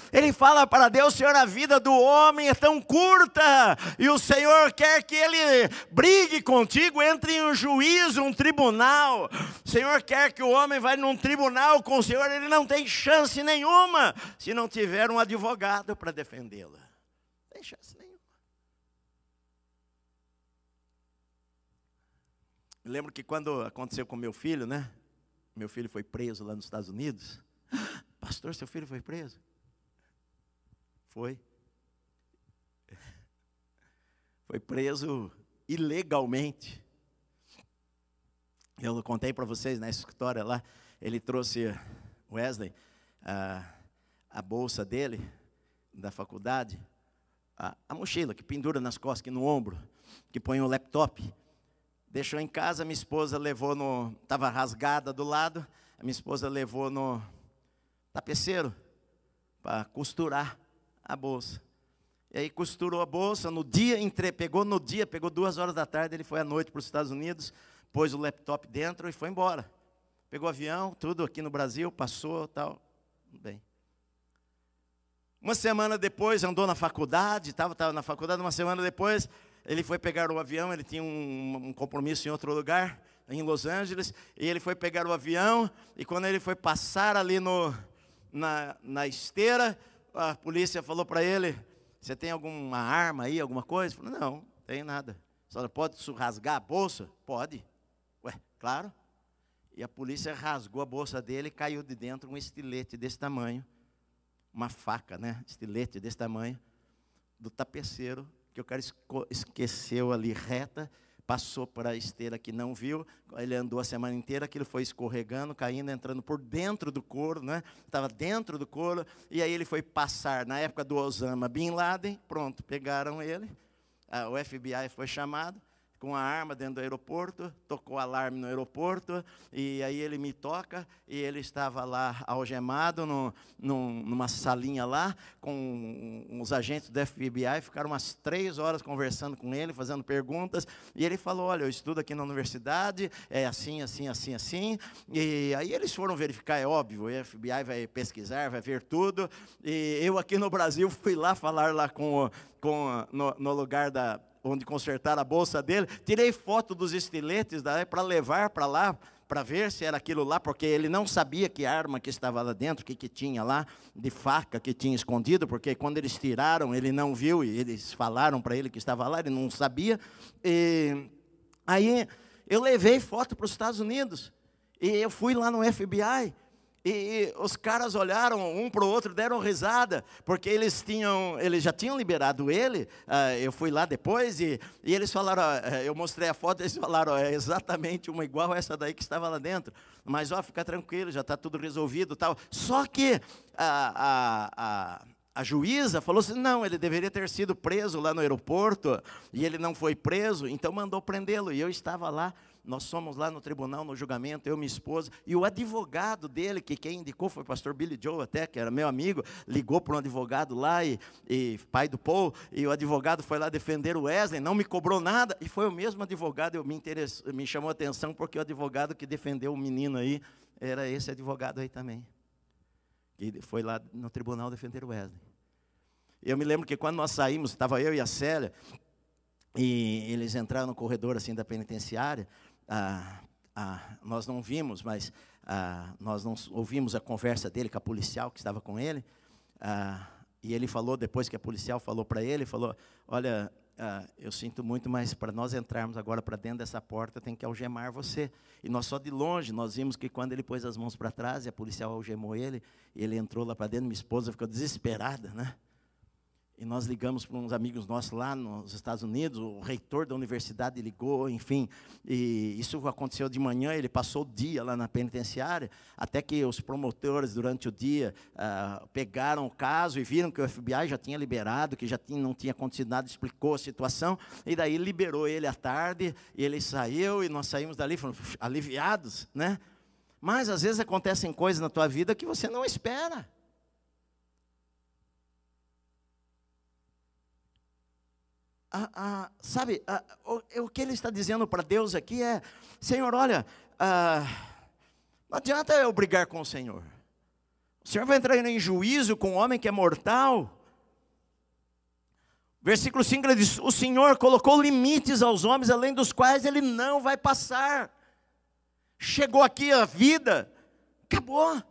Ele fala para Deus, Senhor, a vida do homem é tão curta e o Senhor quer que ele brigue contigo, entre em um juízo, um tribunal. O Senhor quer que o homem vá num tribunal com o Senhor, ele não tem chance nenhuma se não tiver um advogado para defendê-lo. Não tem chance nenhuma. Lembro que quando aconteceu com meu filho, né? Meu filho foi preso lá nos Estados Unidos. Pastor, seu filho foi preso? Foi. Foi preso ilegalmente. Eu contei para vocês nessa história lá. Ele trouxe, Wesley, a, a bolsa dele, da faculdade, a, a mochila que pendura nas costas, aqui no ombro, que põe o laptop. Deixou em casa, minha esposa levou no. Estava rasgada do lado, a minha esposa levou no tapeceiro para costurar a bolsa. E aí costurou a bolsa, no dia, entre, pegou no dia, pegou duas horas da tarde, ele foi à noite para os Estados Unidos, pôs o laptop dentro e foi embora. Pegou avião, tudo aqui no Brasil, passou tal. Bem. Uma semana depois andou na faculdade, estava na faculdade, uma semana depois ele foi pegar o avião, ele tinha um, um, compromisso em outro lugar, em Los Angeles, e ele foi pegar o avião, e quando ele foi passar ali no, na, na esteira, a polícia falou para ele, você tem alguma arma aí, alguma coisa? Ele falou, não, não tem nada. Só pode rasgar a bolsa? Pode. Ué, claro. E a polícia rasgou a bolsa dele e caiu de dentro um estilete desse tamanho, uma faca, né? Estilete desse tamanho, do tapeceiro que o cara esqueceu ali reta, passou para a esteira que não viu, ele andou a semana inteira, aquilo foi escorregando, caindo, entrando por dentro do couro, né? estava dentro do couro, e aí ele foi passar, na época do Osama Bin Laden, pronto, pegaram ele, o FBI foi chamado, com a arma dentro do aeroporto, tocou alarme no aeroporto, e aí ele me toca, e ele estava lá algemado no, numa salinha lá, com os agentes do FBI, ficaram umas três horas conversando com ele, fazendo perguntas, e ele falou, olha, eu estudo aqui na universidade, é assim, assim, assim, assim, e aí eles foram verificar, é óbvio, o FBI vai pesquisar, vai ver tudo, e eu aqui no Brasil fui lá falar lá com, com no, no lugar da onde consertar a bolsa dele, tirei foto dos estiletes para levar para lá, para ver se era aquilo lá, porque ele não sabia que arma que estava lá dentro, o que, que tinha lá, de faca que tinha escondido, porque quando eles tiraram, ele não viu, e eles falaram para ele que estava lá, ele não sabia. E aí eu levei foto para os Estados Unidos, e eu fui lá no FBI, e, os caras olharam um para o outro, deram risada, porque eles tinham, eles já tinham liberado ele. Uh, eu fui lá depois e, e eles falaram, uh, eu mostrei a foto, eles falaram, é exatamente uma igual a essa daí que estava lá dentro. Mas ó, fica tranquilo, já está tudo resolvido, tal. Só que a, a, a a juíza falou assim: não, ele deveria ter sido preso lá no aeroporto, e ele não foi preso, então mandou prendê-lo. E eu estava lá nós fomos lá no tribunal, no julgamento, eu minha esposa, e o advogado dele, que quem indicou foi o pastor Billy Joe até, que era meu amigo, ligou para um advogado lá, e, e pai do Paul, e o advogado foi lá defender o Wesley, não me cobrou nada, e foi o mesmo advogado, eu me, me chamou a atenção, porque o advogado que defendeu o menino aí, era esse advogado aí também, que foi lá no tribunal defender o Wesley. Eu me lembro que quando nós saímos, estava eu e a Célia, e eles entraram no corredor assim da penitenciária, ah, ah, nós não vimos, mas ah, nós não ouvimos a conversa dele com a policial que estava com ele. Ah, e ele falou, depois que a policial falou para ele, falou: Olha, ah, eu sinto muito, mas para nós entrarmos agora para dentro dessa porta, tem que algemar você. E nós só de longe, nós vimos que quando ele pôs as mãos para trás e a policial algemou ele, ele entrou lá para dentro, minha esposa ficou desesperada, né? E nós ligamos para uns amigos nossos lá nos Estados Unidos, o reitor da universidade ligou, enfim. E isso aconteceu de manhã, ele passou o dia lá na penitenciária, até que os promotores, durante o dia, uh, pegaram o caso e viram que o FBI já tinha liberado, que já tinha, não tinha acontecido nada, explicou a situação, e daí liberou ele à tarde, e ele saiu, e nós saímos dali aliviados, né? Mas às vezes acontecem coisas na tua vida que você não espera. Sabe, o, o, que ele está dizendo para Deus aqui é: Senhor, olha, ah, não adianta eu brigar com o Senhor. O Senhor vai entrar em juízo com um homem que é mortal. Versículo 5 ele diz: O Senhor colocou limites aos homens, além dos quais ele não vai passar. Chegou aqui a vida, acabou.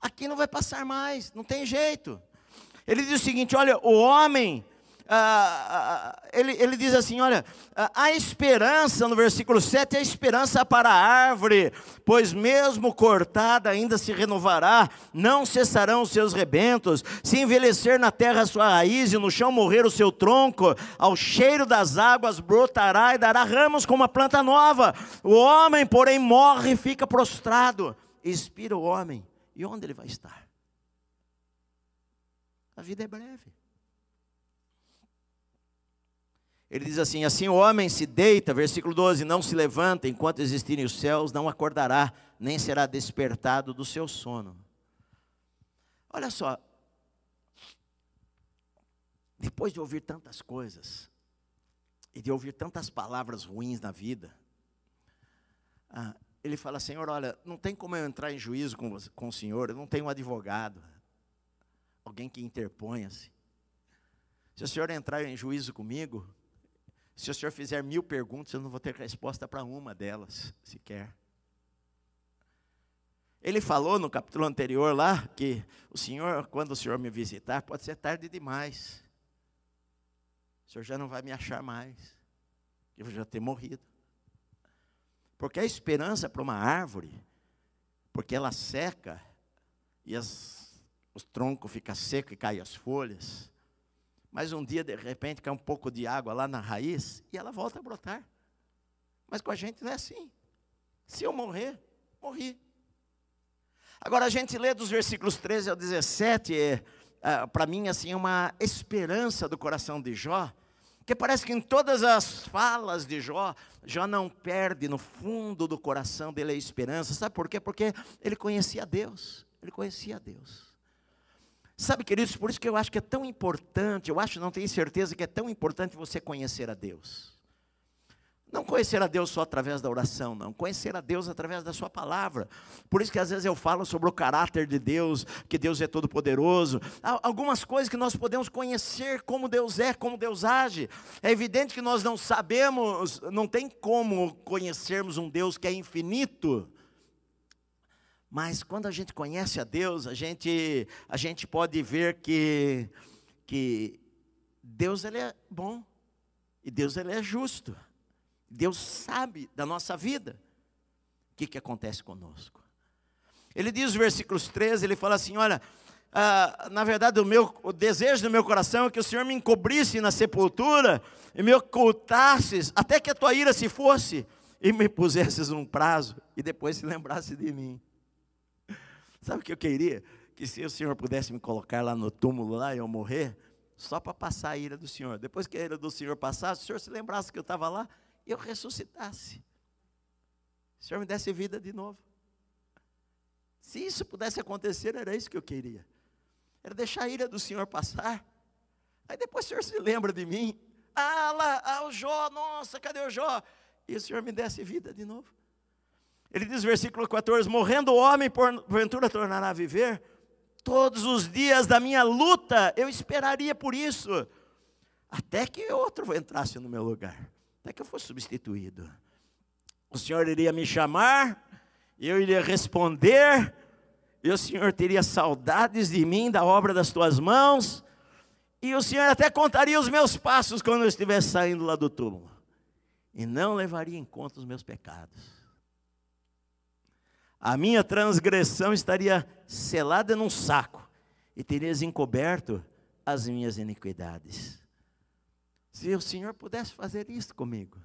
Aqui não vai passar mais, não tem jeito. Ele diz o seguinte: olha, o homem ah, ah, ele, ele diz assim: olha, ah, a esperança, no versículo 7, a esperança para a árvore, pois mesmo cortada ainda se renovará, não cessarão os seus rebentos, se envelhecer na terra a sua raiz e no chão morrer o seu tronco, ao cheiro das águas brotará e dará ramos como uma planta nova. O homem, porém, morre e fica prostrado. Expira o homem, e onde ele vai estar? A vida é breve. Ele diz assim: Assim o homem se deita, versículo 12: Não se levanta enquanto existirem os céus, não acordará, nem será despertado do seu sono. Olha só, depois de ouvir tantas coisas, e de ouvir tantas palavras ruins na vida, ah, ele fala: Senhor, olha, não tem como eu entrar em juízo com, você, com o Senhor, eu não tenho um advogado, alguém que interponha-se. Se o Senhor entrar em juízo comigo, se o senhor fizer mil perguntas, eu não vou ter resposta para uma delas, sequer. Ele falou no capítulo anterior lá que o senhor, quando o senhor me visitar, pode ser tarde demais. O senhor já não vai me achar mais. Eu já ter morrido. Porque a esperança para uma árvore, porque ela seca e as, os troncos ficam secos e caem as folhas, mas um dia, de repente, cai um pouco de água lá na raiz e ela volta a brotar. Mas com a gente não é assim. Se eu morrer, morri. Agora a gente lê dos versículos 13 ao 17, é, é, para mim, assim, uma esperança do coração de Jó, que parece que em todas as falas de Jó, Jó não perde no fundo do coração dele a esperança. Sabe por quê? Porque ele conhecia Deus. Ele conhecia Deus. Sabe, queridos, por isso que eu acho que é tão importante, eu acho, não tenho certeza que é tão importante você conhecer a Deus. Não conhecer a Deus só através da oração, não. Conhecer a Deus através da sua palavra. Por isso que às vezes eu falo sobre o caráter de Deus, que Deus é todo poderoso. Há algumas coisas que nós podemos conhecer como Deus é, como Deus age. É evidente que nós não sabemos, não tem como conhecermos um Deus que é infinito. Mas quando a gente conhece a Deus, a gente, a gente pode ver que, que Deus ele é bom e Deus ele é justo. Deus sabe da nossa vida. O que, que acontece conosco? Ele diz versículos 13, ele fala assim: olha, ah, na verdade o, meu, o desejo do meu coração é que o Senhor me encobrisse na sepultura e me ocultasses, até que a tua ira se fosse, e me pusesses um prazo, e depois se lembrasse de mim. Sabe o que eu queria? Que se o Senhor pudesse me colocar lá no túmulo lá e eu morrer, só para passar a ira do Senhor. Depois que a ira do Senhor passasse, o Senhor se lembrasse que eu estava lá e eu ressuscitasse. O Senhor me desse vida de novo. Se isso pudesse acontecer, era isso que eu queria. Era deixar a ira do Senhor passar. Aí depois o Senhor se lembra de mim. Ah, lá, ah, o Jó, nossa, cadê o Jó? E o Senhor me desse vida de novo. Ele diz, versículo 14: Morrendo o homem, porventura tornará a viver. Todos os dias da minha luta, eu esperaria por isso, até que outro entrasse no meu lugar, até que eu fosse substituído. O Senhor iria me chamar, eu iria responder, e o Senhor teria saudades de mim, da obra das tuas mãos, e o Senhor até contaria os meus passos quando eu estivesse saindo lá do túmulo, e não levaria em conta os meus pecados a minha transgressão estaria selada num saco e terias encoberto as minhas iniquidades. Se o Senhor pudesse fazer isso comigo.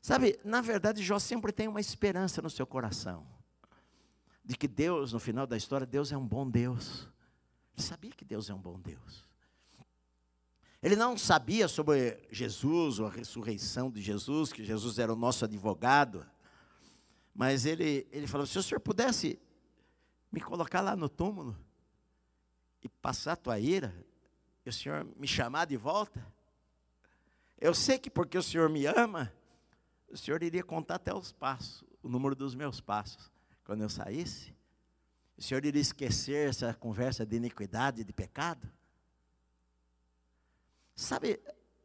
Sabe, na verdade, Jó sempre tem uma esperança no seu coração. De que Deus, no final da história, Deus é um bom Deus. Ele sabia que Deus é um bom Deus. Ele não sabia sobre Jesus, ou a ressurreição de Jesus, que Jesus era o nosso advogado. Mas ele, ele falou: se o senhor pudesse me colocar lá no túmulo e passar a tua ira, e o senhor me chamar de volta, Eu sei que porque o Senhor me ama, o Senhor iria contar até os passos, o número dos meus passos, quando eu saísse. O Senhor iria esquecer essa conversa de iniquidade, de pecado. Sabe,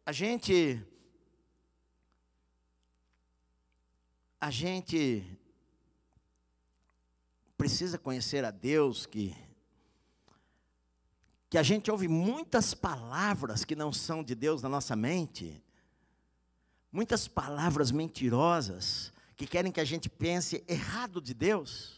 a gente. A gente precisa conhecer a Deus que que a gente ouve muitas palavras que não são de Deus na nossa mente, muitas palavras mentirosas que querem que a gente pense errado de Deus.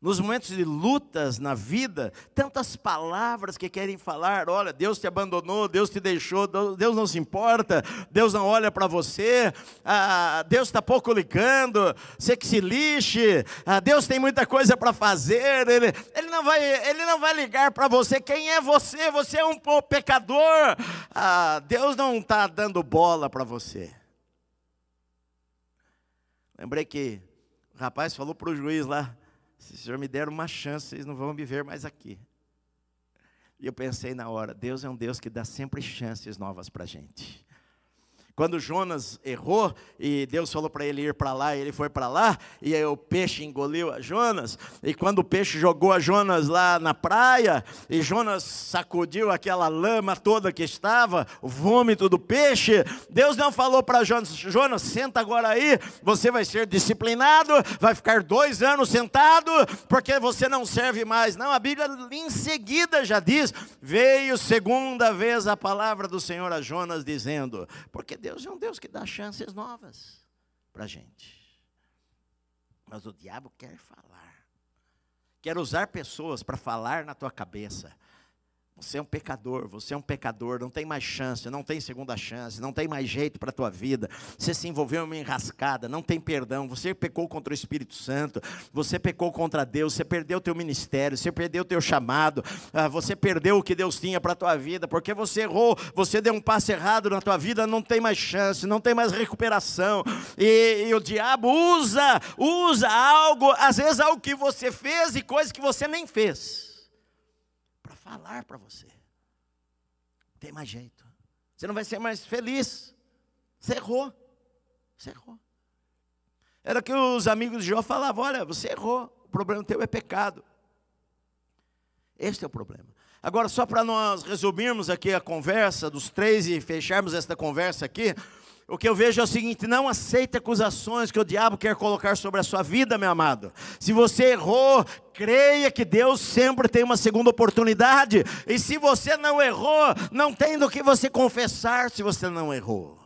Nos momentos de lutas na vida, tantas palavras que querem falar: olha, Deus te abandonou, Deus te deixou, Deus não se importa, Deus não olha para você, ah, Deus está pouco ligando, você que se lixe, ah, Deus tem muita coisa para fazer, ele, ele, não vai, ele não vai ligar para você. Quem é você? Você é um pecador, ah, Deus não está dando bola para você. Lembrei que o rapaz falou para o juiz lá: se o senhor me der uma chance, vocês não vão me ver mais aqui. E eu pensei na hora: Deus é um Deus que dá sempre chances novas para a gente. Quando Jonas errou e Deus falou para ele ir para lá, ele foi para lá, e aí o peixe engoliu a Jonas, e quando o peixe jogou a Jonas lá na praia, e Jonas sacudiu aquela lama toda que estava, o vômito do peixe, Deus não falou para Jonas: Jonas, senta agora aí, você vai ser disciplinado, vai ficar dois anos sentado, porque você não serve mais. Não, a Bíblia em seguida já diz: veio segunda vez a palavra do Senhor a Jonas, dizendo, porque Deus Deus é um Deus que dá chances novas para a gente. Mas o diabo quer falar, quer usar pessoas para falar na tua cabeça, você é um pecador, você é um pecador, não tem mais chance, não tem segunda chance, não tem mais jeito para a tua vida. Você se envolveu em uma enrascada, não tem perdão. Você pecou contra o Espírito Santo, você pecou contra Deus, você perdeu o teu ministério, você perdeu o teu chamado, ah, você perdeu o que Deus tinha para a tua vida, porque você errou, você deu um passo errado na tua vida, não tem mais chance, não tem mais recuperação. E, e o diabo usa, usa algo, às vezes algo que você fez e coisas que você nem fez falar para você. Tem mais jeito. Você não vai ser mais feliz. Você errou. Você errou. Era que os amigos de Jó falavam: olha, você errou. O problema teu é pecado. Este é o problema. Agora, só para nós resumirmos aqui a conversa dos três e fecharmos esta conversa aqui, o que eu vejo é o seguinte: não aceite acusações que o diabo quer colocar sobre a sua vida, meu amado. Se você errou, creia que Deus sempre tem uma segunda oportunidade. E se você não errou, não tem do que você confessar se você não errou.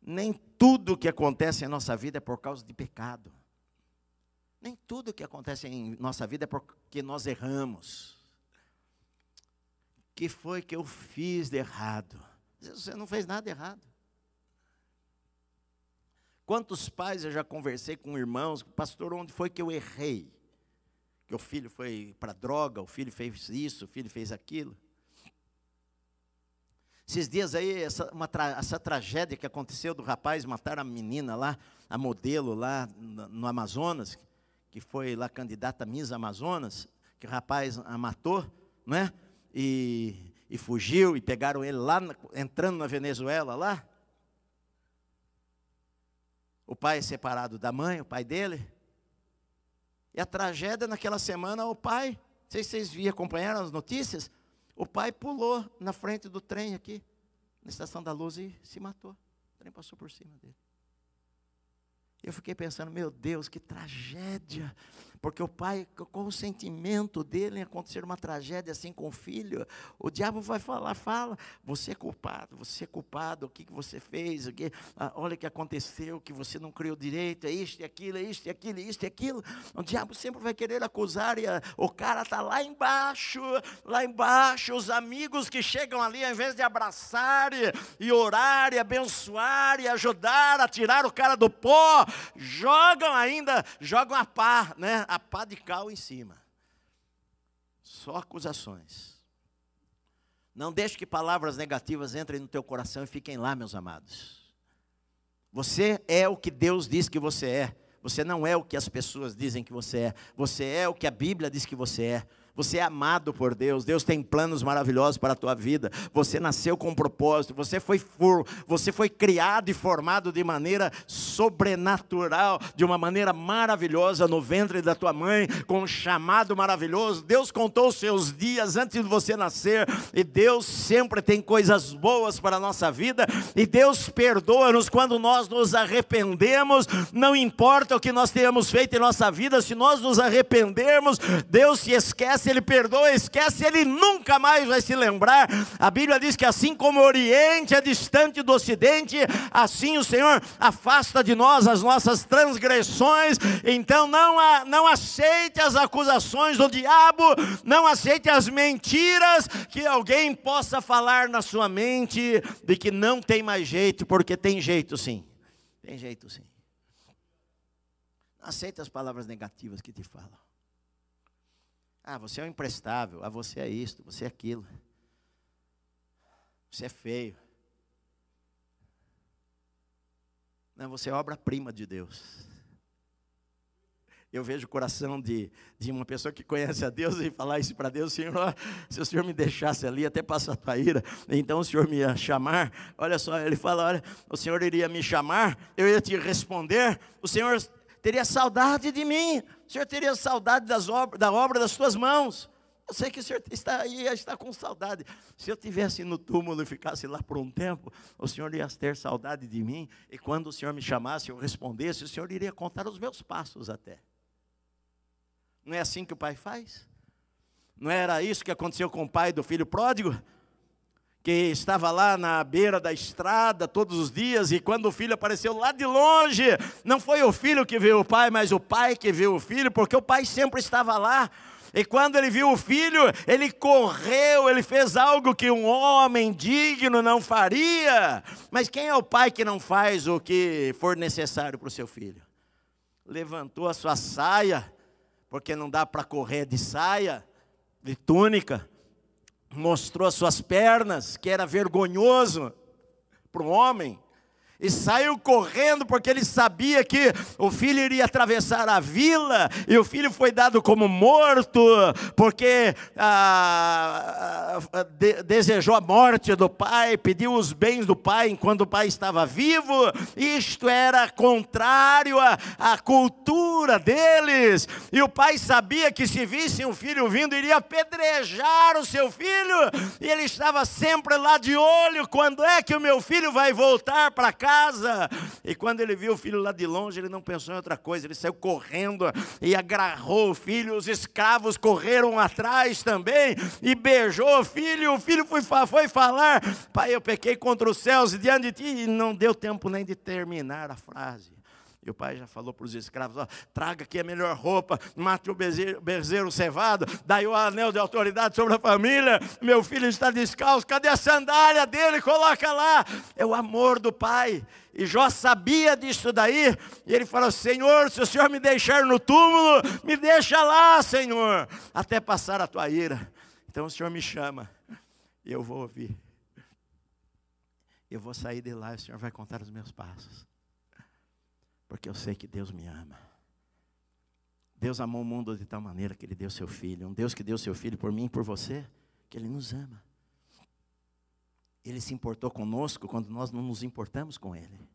Nem tudo que acontece em nossa vida é por causa de pecado. Nem tudo que acontece em nossa vida é porque nós erramos. O que foi que eu fiz de errado? Você não fez nada errado. Quantos pais eu já conversei com irmãos, pastor, onde foi que eu errei? Que o filho foi para droga, o filho fez isso, o filho fez aquilo. Esses dias aí, essa, tra essa tragédia que aconteceu do rapaz matar a menina lá, a modelo lá no, no Amazonas, que foi lá candidata Miss Amazonas, que o rapaz a matou, não é? E, e fugiu, e pegaram ele lá, entrando na Venezuela lá o pai é separado da mãe, o pai dele. E a tragédia naquela semana, o pai, não sei se vocês viram, acompanharam as notícias, o pai pulou na frente do trem aqui, na estação da luz e se matou. O trem passou por cima dele. Eu fiquei pensando, meu Deus, que tragédia. Porque o pai, qual o sentimento dele em acontecer uma tragédia assim com o filho? O diabo vai falar, fala, você é culpado, você é culpado, o que, que você fez, o que, ah, olha o que aconteceu, que você não criou direito, é isto e aquilo, é isto e aquilo, é isto e aquilo. O diabo sempre vai querer acusar, e a, o cara está lá embaixo, lá embaixo, os amigos que chegam ali, ao invés de abraçar e, e orar, e abençoar, e ajudar a tirar o cara do pó, jogam ainda, jogam a pá, né? A pá de cal em cima. Só acusações. Não deixe que palavras negativas entrem no teu coração e fiquem lá, meus amados. Você é o que Deus diz que você é. Você não é o que as pessoas dizem que você é. Você é o que a Bíblia diz que você é. Você é amado por Deus, Deus tem planos maravilhosos para a tua vida. Você nasceu com um propósito, você foi você foi criado e formado de maneira sobrenatural, de uma maneira maravilhosa no ventre da tua mãe, com um chamado maravilhoso. Deus contou os seus dias antes de você nascer, e Deus sempre tem coisas boas para a nossa vida, e Deus perdoa-nos quando nós nos arrependemos. Não importa o que nós tenhamos feito em nossa vida, se nós nos arrependermos, Deus se esquece ele perdoa, esquece, ele nunca mais vai se lembrar. A Bíblia diz que assim como o Oriente é distante do Ocidente, assim o Senhor afasta de nós as nossas transgressões. Então não, a, não aceite as acusações do diabo, não aceite as mentiras que alguém possa falar na sua mente de que não tem mais jeito, porque tem jeito sim. Tem jeito sim. Não aceite as palavras negativas que te falam. Ah, você é um imprestável. Ah, você é isto, você é aquilo. Você é feio. Não, você é obra-prima de Deus. Eu vejo o coração de, de uma pessoa que conhece a Deus e falar isso para Deus, Senhor, se o Senhor me deixasse ali, até passar a tua ira, então o Senhor me ia chamar. Olha só, ele fala: olha, o Senhor iria me chamar, eu ia te responder, o Senhor teria saudade de mim, o Senhor teria saudade das obras, da obra das tuas mãos. Eu sei que o Senhor está aí, está com saudade. Se eu tivesse no túmulo e ficasse lá por um tempo, o Senhor ia ter saudade de mim, e quando o Senhor me chamasse, eu respondesse, o Senhor iria contar os meus passos até. Não é assim que o pai faz? Não era isso que aconteceu com o pai do filho pródigo? Que estava lá na beira da estrada todos os dias, e quando o filho apareceu lá de longe, não foi o filho que viu o pai, mas o pai que viu o filho, porque o pai sempre estava lá. E quando ele viu o filho, ele correu, ele fez algo que um homem digno não faria. Mas quem é o pai que não faz o que for necessário para o seu filho? Levantou a sua saia, porque não dá para correr de saia, de túnica mostrou as suas pernas, que era vergonhoso para um homem e saiu correndo porque ele sabia que o filho iria atravessar a vila e o filho foi dado como morto porque ah, ah, de, desejou a morte do pai, pediu os bens do pai enquanto o pai estava vivo. Isto era contrário à, cultura deles. E o pai sabia que se visse um filho vindo, iria apedrejar o seu filho. E ele estava sempre lá de olho: quando é que o meu filho vai voltar para cá? Casa. E quando ele viu o filho lá de longe, ele não pensou em outra coisa, ele saiu correndo e agarrou o filho. Os escravos correram atrás também e beijou o filho. O filho foi, foi falar: Pai, eu pequei contra os céus e diante de ti. E não deu tempo nem de terminar a frase. O pai já falou para os escravos: ó, traga aqui a melhor roupa, mate o bezerro, bezerro cevado, daí o anel de autoridade sobre a família. Meu filho está descalço, cadê a sandália dele? Coloca lá. É o amor do pai. E Jó sabia disso daí, e ele falou: Senhor, se o senhor me deixar no túmulo, me deixa lá, Senhor, até passar a tua ira. Então o senhor me chama, e eu vou ouvir. Eu vou sair de lá e o senhor vai contar os meus passos porque eu sei que Deus me ama. Deus amou o mundo de tal maneira que Ele deu seu Filho. Um Deus que deu seu Filho por mim e por você, que Ele nos ama. Ele se importou conosco quando nós não nos importamos com Ele.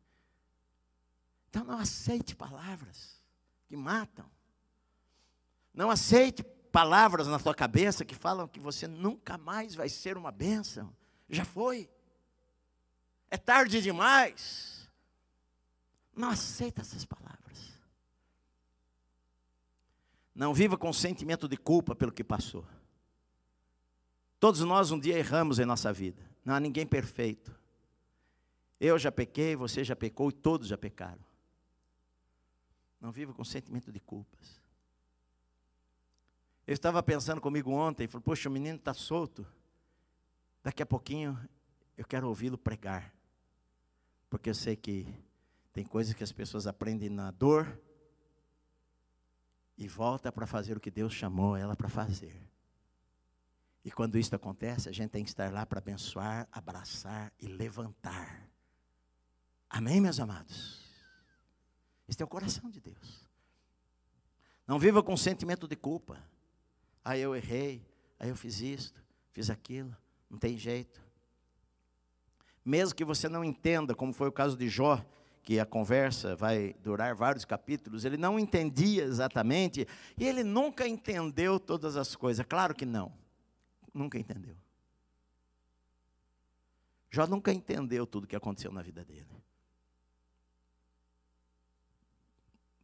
Então não aceite palavras que matam. Não aceite palavras na sua cabeça que falam que você nunca mais vai ser uma bênção. Já foi. É tarde demais. Não aceita essas palavras. Não viva com sentimento de culpa pelo que passou. Todos nós um dia erramos em nossa vida. Não há ninguém perfeito. Eu já pequei, você já pecou e todos já pecaram. Não viva com sentimento de culpas. Eu estava pensando comigo ontem, falei, poxa, o menino está solto. Daqui a pouquinho eu quero ouvi-lo pregar. Porque eu sei que tem coisas que as pessoas aprendem na dor e volta para fazer o que Deus chamou ela para fazer. E quando isso acontece, a gente tem que estar lá para abençoar, abraçar e levantar. Amém, meus amados? Este é o coração de Deus. Não viva com sentimento de culpa. Aí eu errei, aí eu fiz isto, fiz aquilo, não tem jeito. Mesmo que você não entenda, como foi o caso de Jó, que a conversa vai durar vários capítulos, ele não entendia exatamente, e ele nunca entendeu todas as coisas. Claro que não, nunca entendeu. Jó nunca entendeu tudo o que aconteceu na vida dele.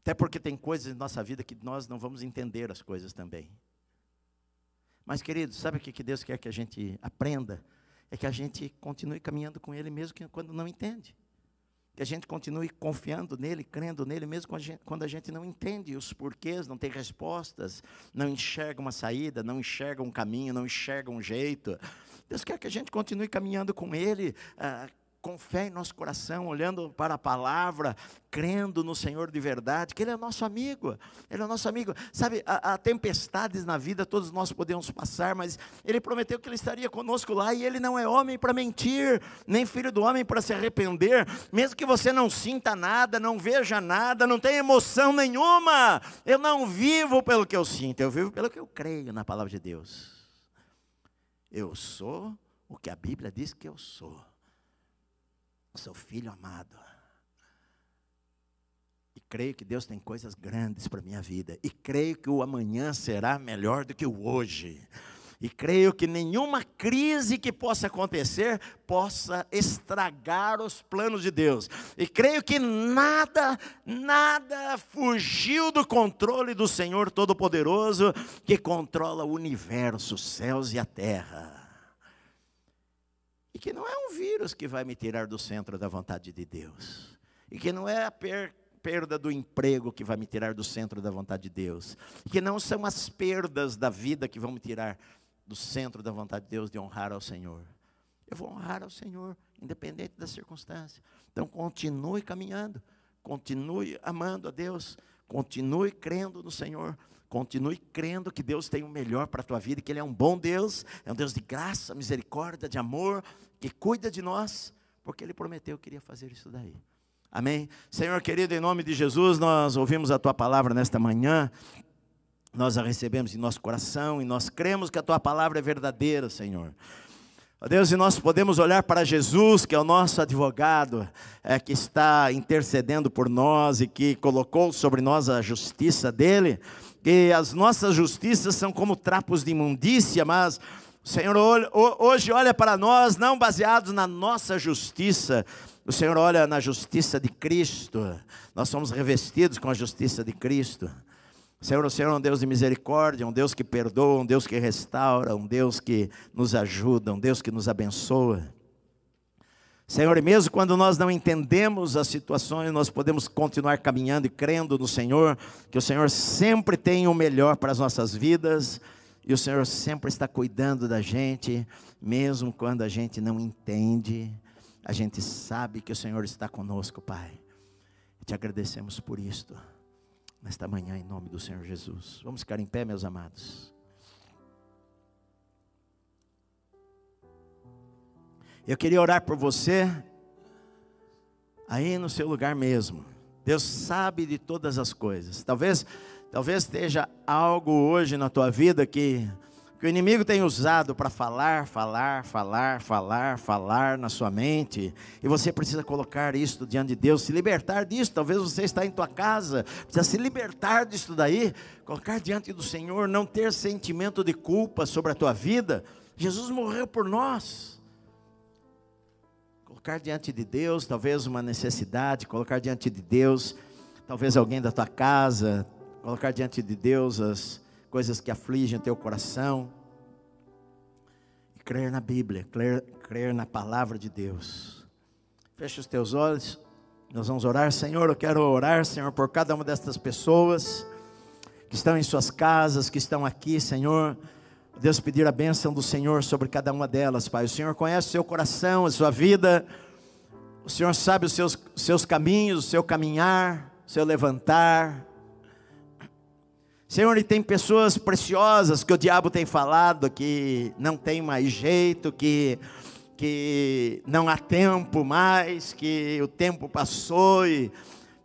Até porque tem coisas em nossa vida que nós não vamos entender as coisas também. Mas, queridos, sabe o que Deus quer que a gente aprenda? É que a gente continue caminhando com Ele mesmo quando não entende. Que a gente continue confiando nele, crendo nele, mesmo quando a gente não entende os porquês, não tem respostas, não enxerga uma saída, não enxerga um caminho, não enxerga um jeito. Deus quer que a gente continue caminhando com Ele, ah, com fé em nosso coração, olhando para a palavra, crendo no Senhor de verdade, que Ele é nosso amigo, Ele é nosso amigo. Sabe, há, há, tempestades na vida, todos nós podemos passar, mas Ele prometeu que Ele estaria conosco lá, e Ele não é homem para mentir, nem filho do homem para se arrepender, mesmo que você não sinta nada, não veja nada, não tenha emoção nenhuma, eu não vivo pelo que eu sinto, eu vivo pelo que eu creio na palavra de Deus. Eu sou o que a Bíblia diz que eu sou. Sou filho amado. E creio que Deus tem coisas grandes para a minha vida. E creio que o amanhã será melhor do que o hoje. E creio que nenhuma crise que possa acontecer possa estragar os planos de Deus. E creio que nada, nada fugiu do controle do Senhor Todo-Poderoso, que controla o universo, os céus e a terra. Que não é um vírus que vai me tirar do centro da vontade de Deus. E que não é a per perda do emprego que vai me tirar do centro da vontade de Deus. E que não são as perdas da vida que vão me tirar do centro da vontade de Deus de honrar ao Senhor. Eu vou honrar ao Senhor, independente da circunstância. Então continue caminhando, continue amando a Deus, Continue crendo no Senhor. Continue crendo que Deus tem o melhor para a tua vida, que Ele é um bom Deus, é um Deus de graça, misericórdia, de amor, que cuida de nós, porque Ele prometeu que queria fazer isso daí. Amém? Senhor querido, em nome de Jesus, nós ouvimos a tua palavra nesta manhã, nós a recebemos em nosso coração e nós cremos que a tua palavra é verdadeira, Senhor. Ó Deus, e nós podemos olhar para Jesus, que é o nosso advogado, é, que está intercedendo por nós e que colocou sobre nós a justiça dele, que as nossas justiças são como trapos de imundícia, mas o Senhor hoje olha para nós não baseados na nossa justiça, o Senhor olha na justiça de Cristo, nós somos revestidos com a justiça de Cristo. Senhor, o Senhor é um Deus de misericórdia, um Deus que perdoa, um Deus que restaura, um Deus que nos ajuda, um Deus que nos abençoa. Senhor, e mesmo quando nós não entendemos as situações, nós podemos continuar caminhando e crendo no Senhor, que o Senhor sempre tem o melhor para as nossas vidas, e o Senhor sempre está cuidando da gente, mesmo quando a gente não entende, a gente sabe que o Senhor está conosco, Pai. Te agradecemos por isto nesta manhã, em nome do Senhor Jesus. Vamos ficar em pé, meus amados. Eu queria orar por você, aí no seu lugar mesmo. Deus sabe de todas as coisas. Talvez, talvez esteja algo hoje na tua vida que que o inimigo tem usado para falar, falar, falar, falar, falar na sua mente, e você precisa colocar isso diante de Deus, se libertar disso. Talvez você está em tua casa, precisa se libertar disso daí, colocar diante do Senhor, não ter sentimento de culpa sobre a tua vida. Jesus morreu por nós. Colocar diante de Deus, talvez uma necessidade, colocar diante de Deus, talvez alguém da tua casa, colocar diante de Deus as coisas que afligem o teu coração. E crer na Bíblia, crer, crer na palavra de Deus. Feche os teus olhos. Nós vamos orar, Senhor. Eu quero orar, Senhor, por cada uma destas pessoas que estão em suas casas, que estão aqui, Senhor. Deus pedir a bênção do Senhor sobre cada uma delas, Pai. O Senhor conhece o seu coração, a sua vida. O Senhor sabe os seus, seus caminhos, o seu caminhar, o seu levantar. Senhor, e tem pessoas preciosas que o diabo tem falado que não tem mais jeito, que, que não há tempo mais, que o tempo passou e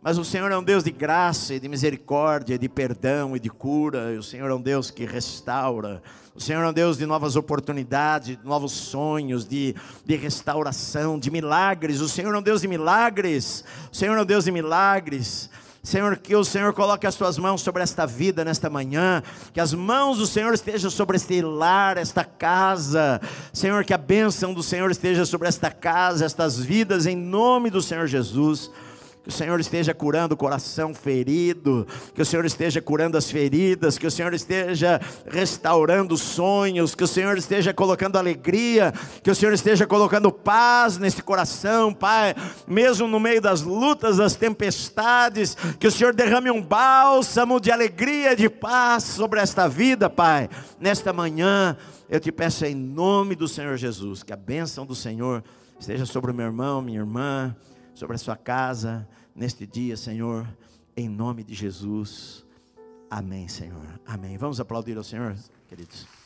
Mas o Senhor é um Deus de graça e de misericórdia, de perdão e de cura. E o Senhor é um Deus que restaura. O Senhor é um Deus de novas oportunidades, de novos sonhos, de, de restauração, de milagres. O Senhor é um Deus de milagres. O Senhor é um Deus de milagres. Senhor, que o Senhor coloque as tuas mãos sobre esta vida nesta manhã, que as mãos do Senhor estejam sobre este lar, esta casa. Senhor, que a bênção do Senhor esteja sobre esta casa, estas vidas, em nome do Senhor Jesus. Que o Senhor esteja curando o coração ferido, que o Senhor esteja curando as feridas, que o Senhor esteja restaurando sonhos, que o Senhor esteja colocando alegria, que o Senhor esteja colocando paz nesse coração, Pai, mesmo no meio das lutas, das tempestades, que o Senhor derrame um bálsamo de alegria, de paz sobre esta vida, Pai, nesta manhã. Eu te peço em nome do Senhor Jesus, que a bênção do Senhor esteja sobre o meu irmão, minha irmã, sobre a sua casa neste dia, Senhor, em nome de Jesus. Amém, Senhor. Amém. Vamos aplaudir ao Senhor, queridos.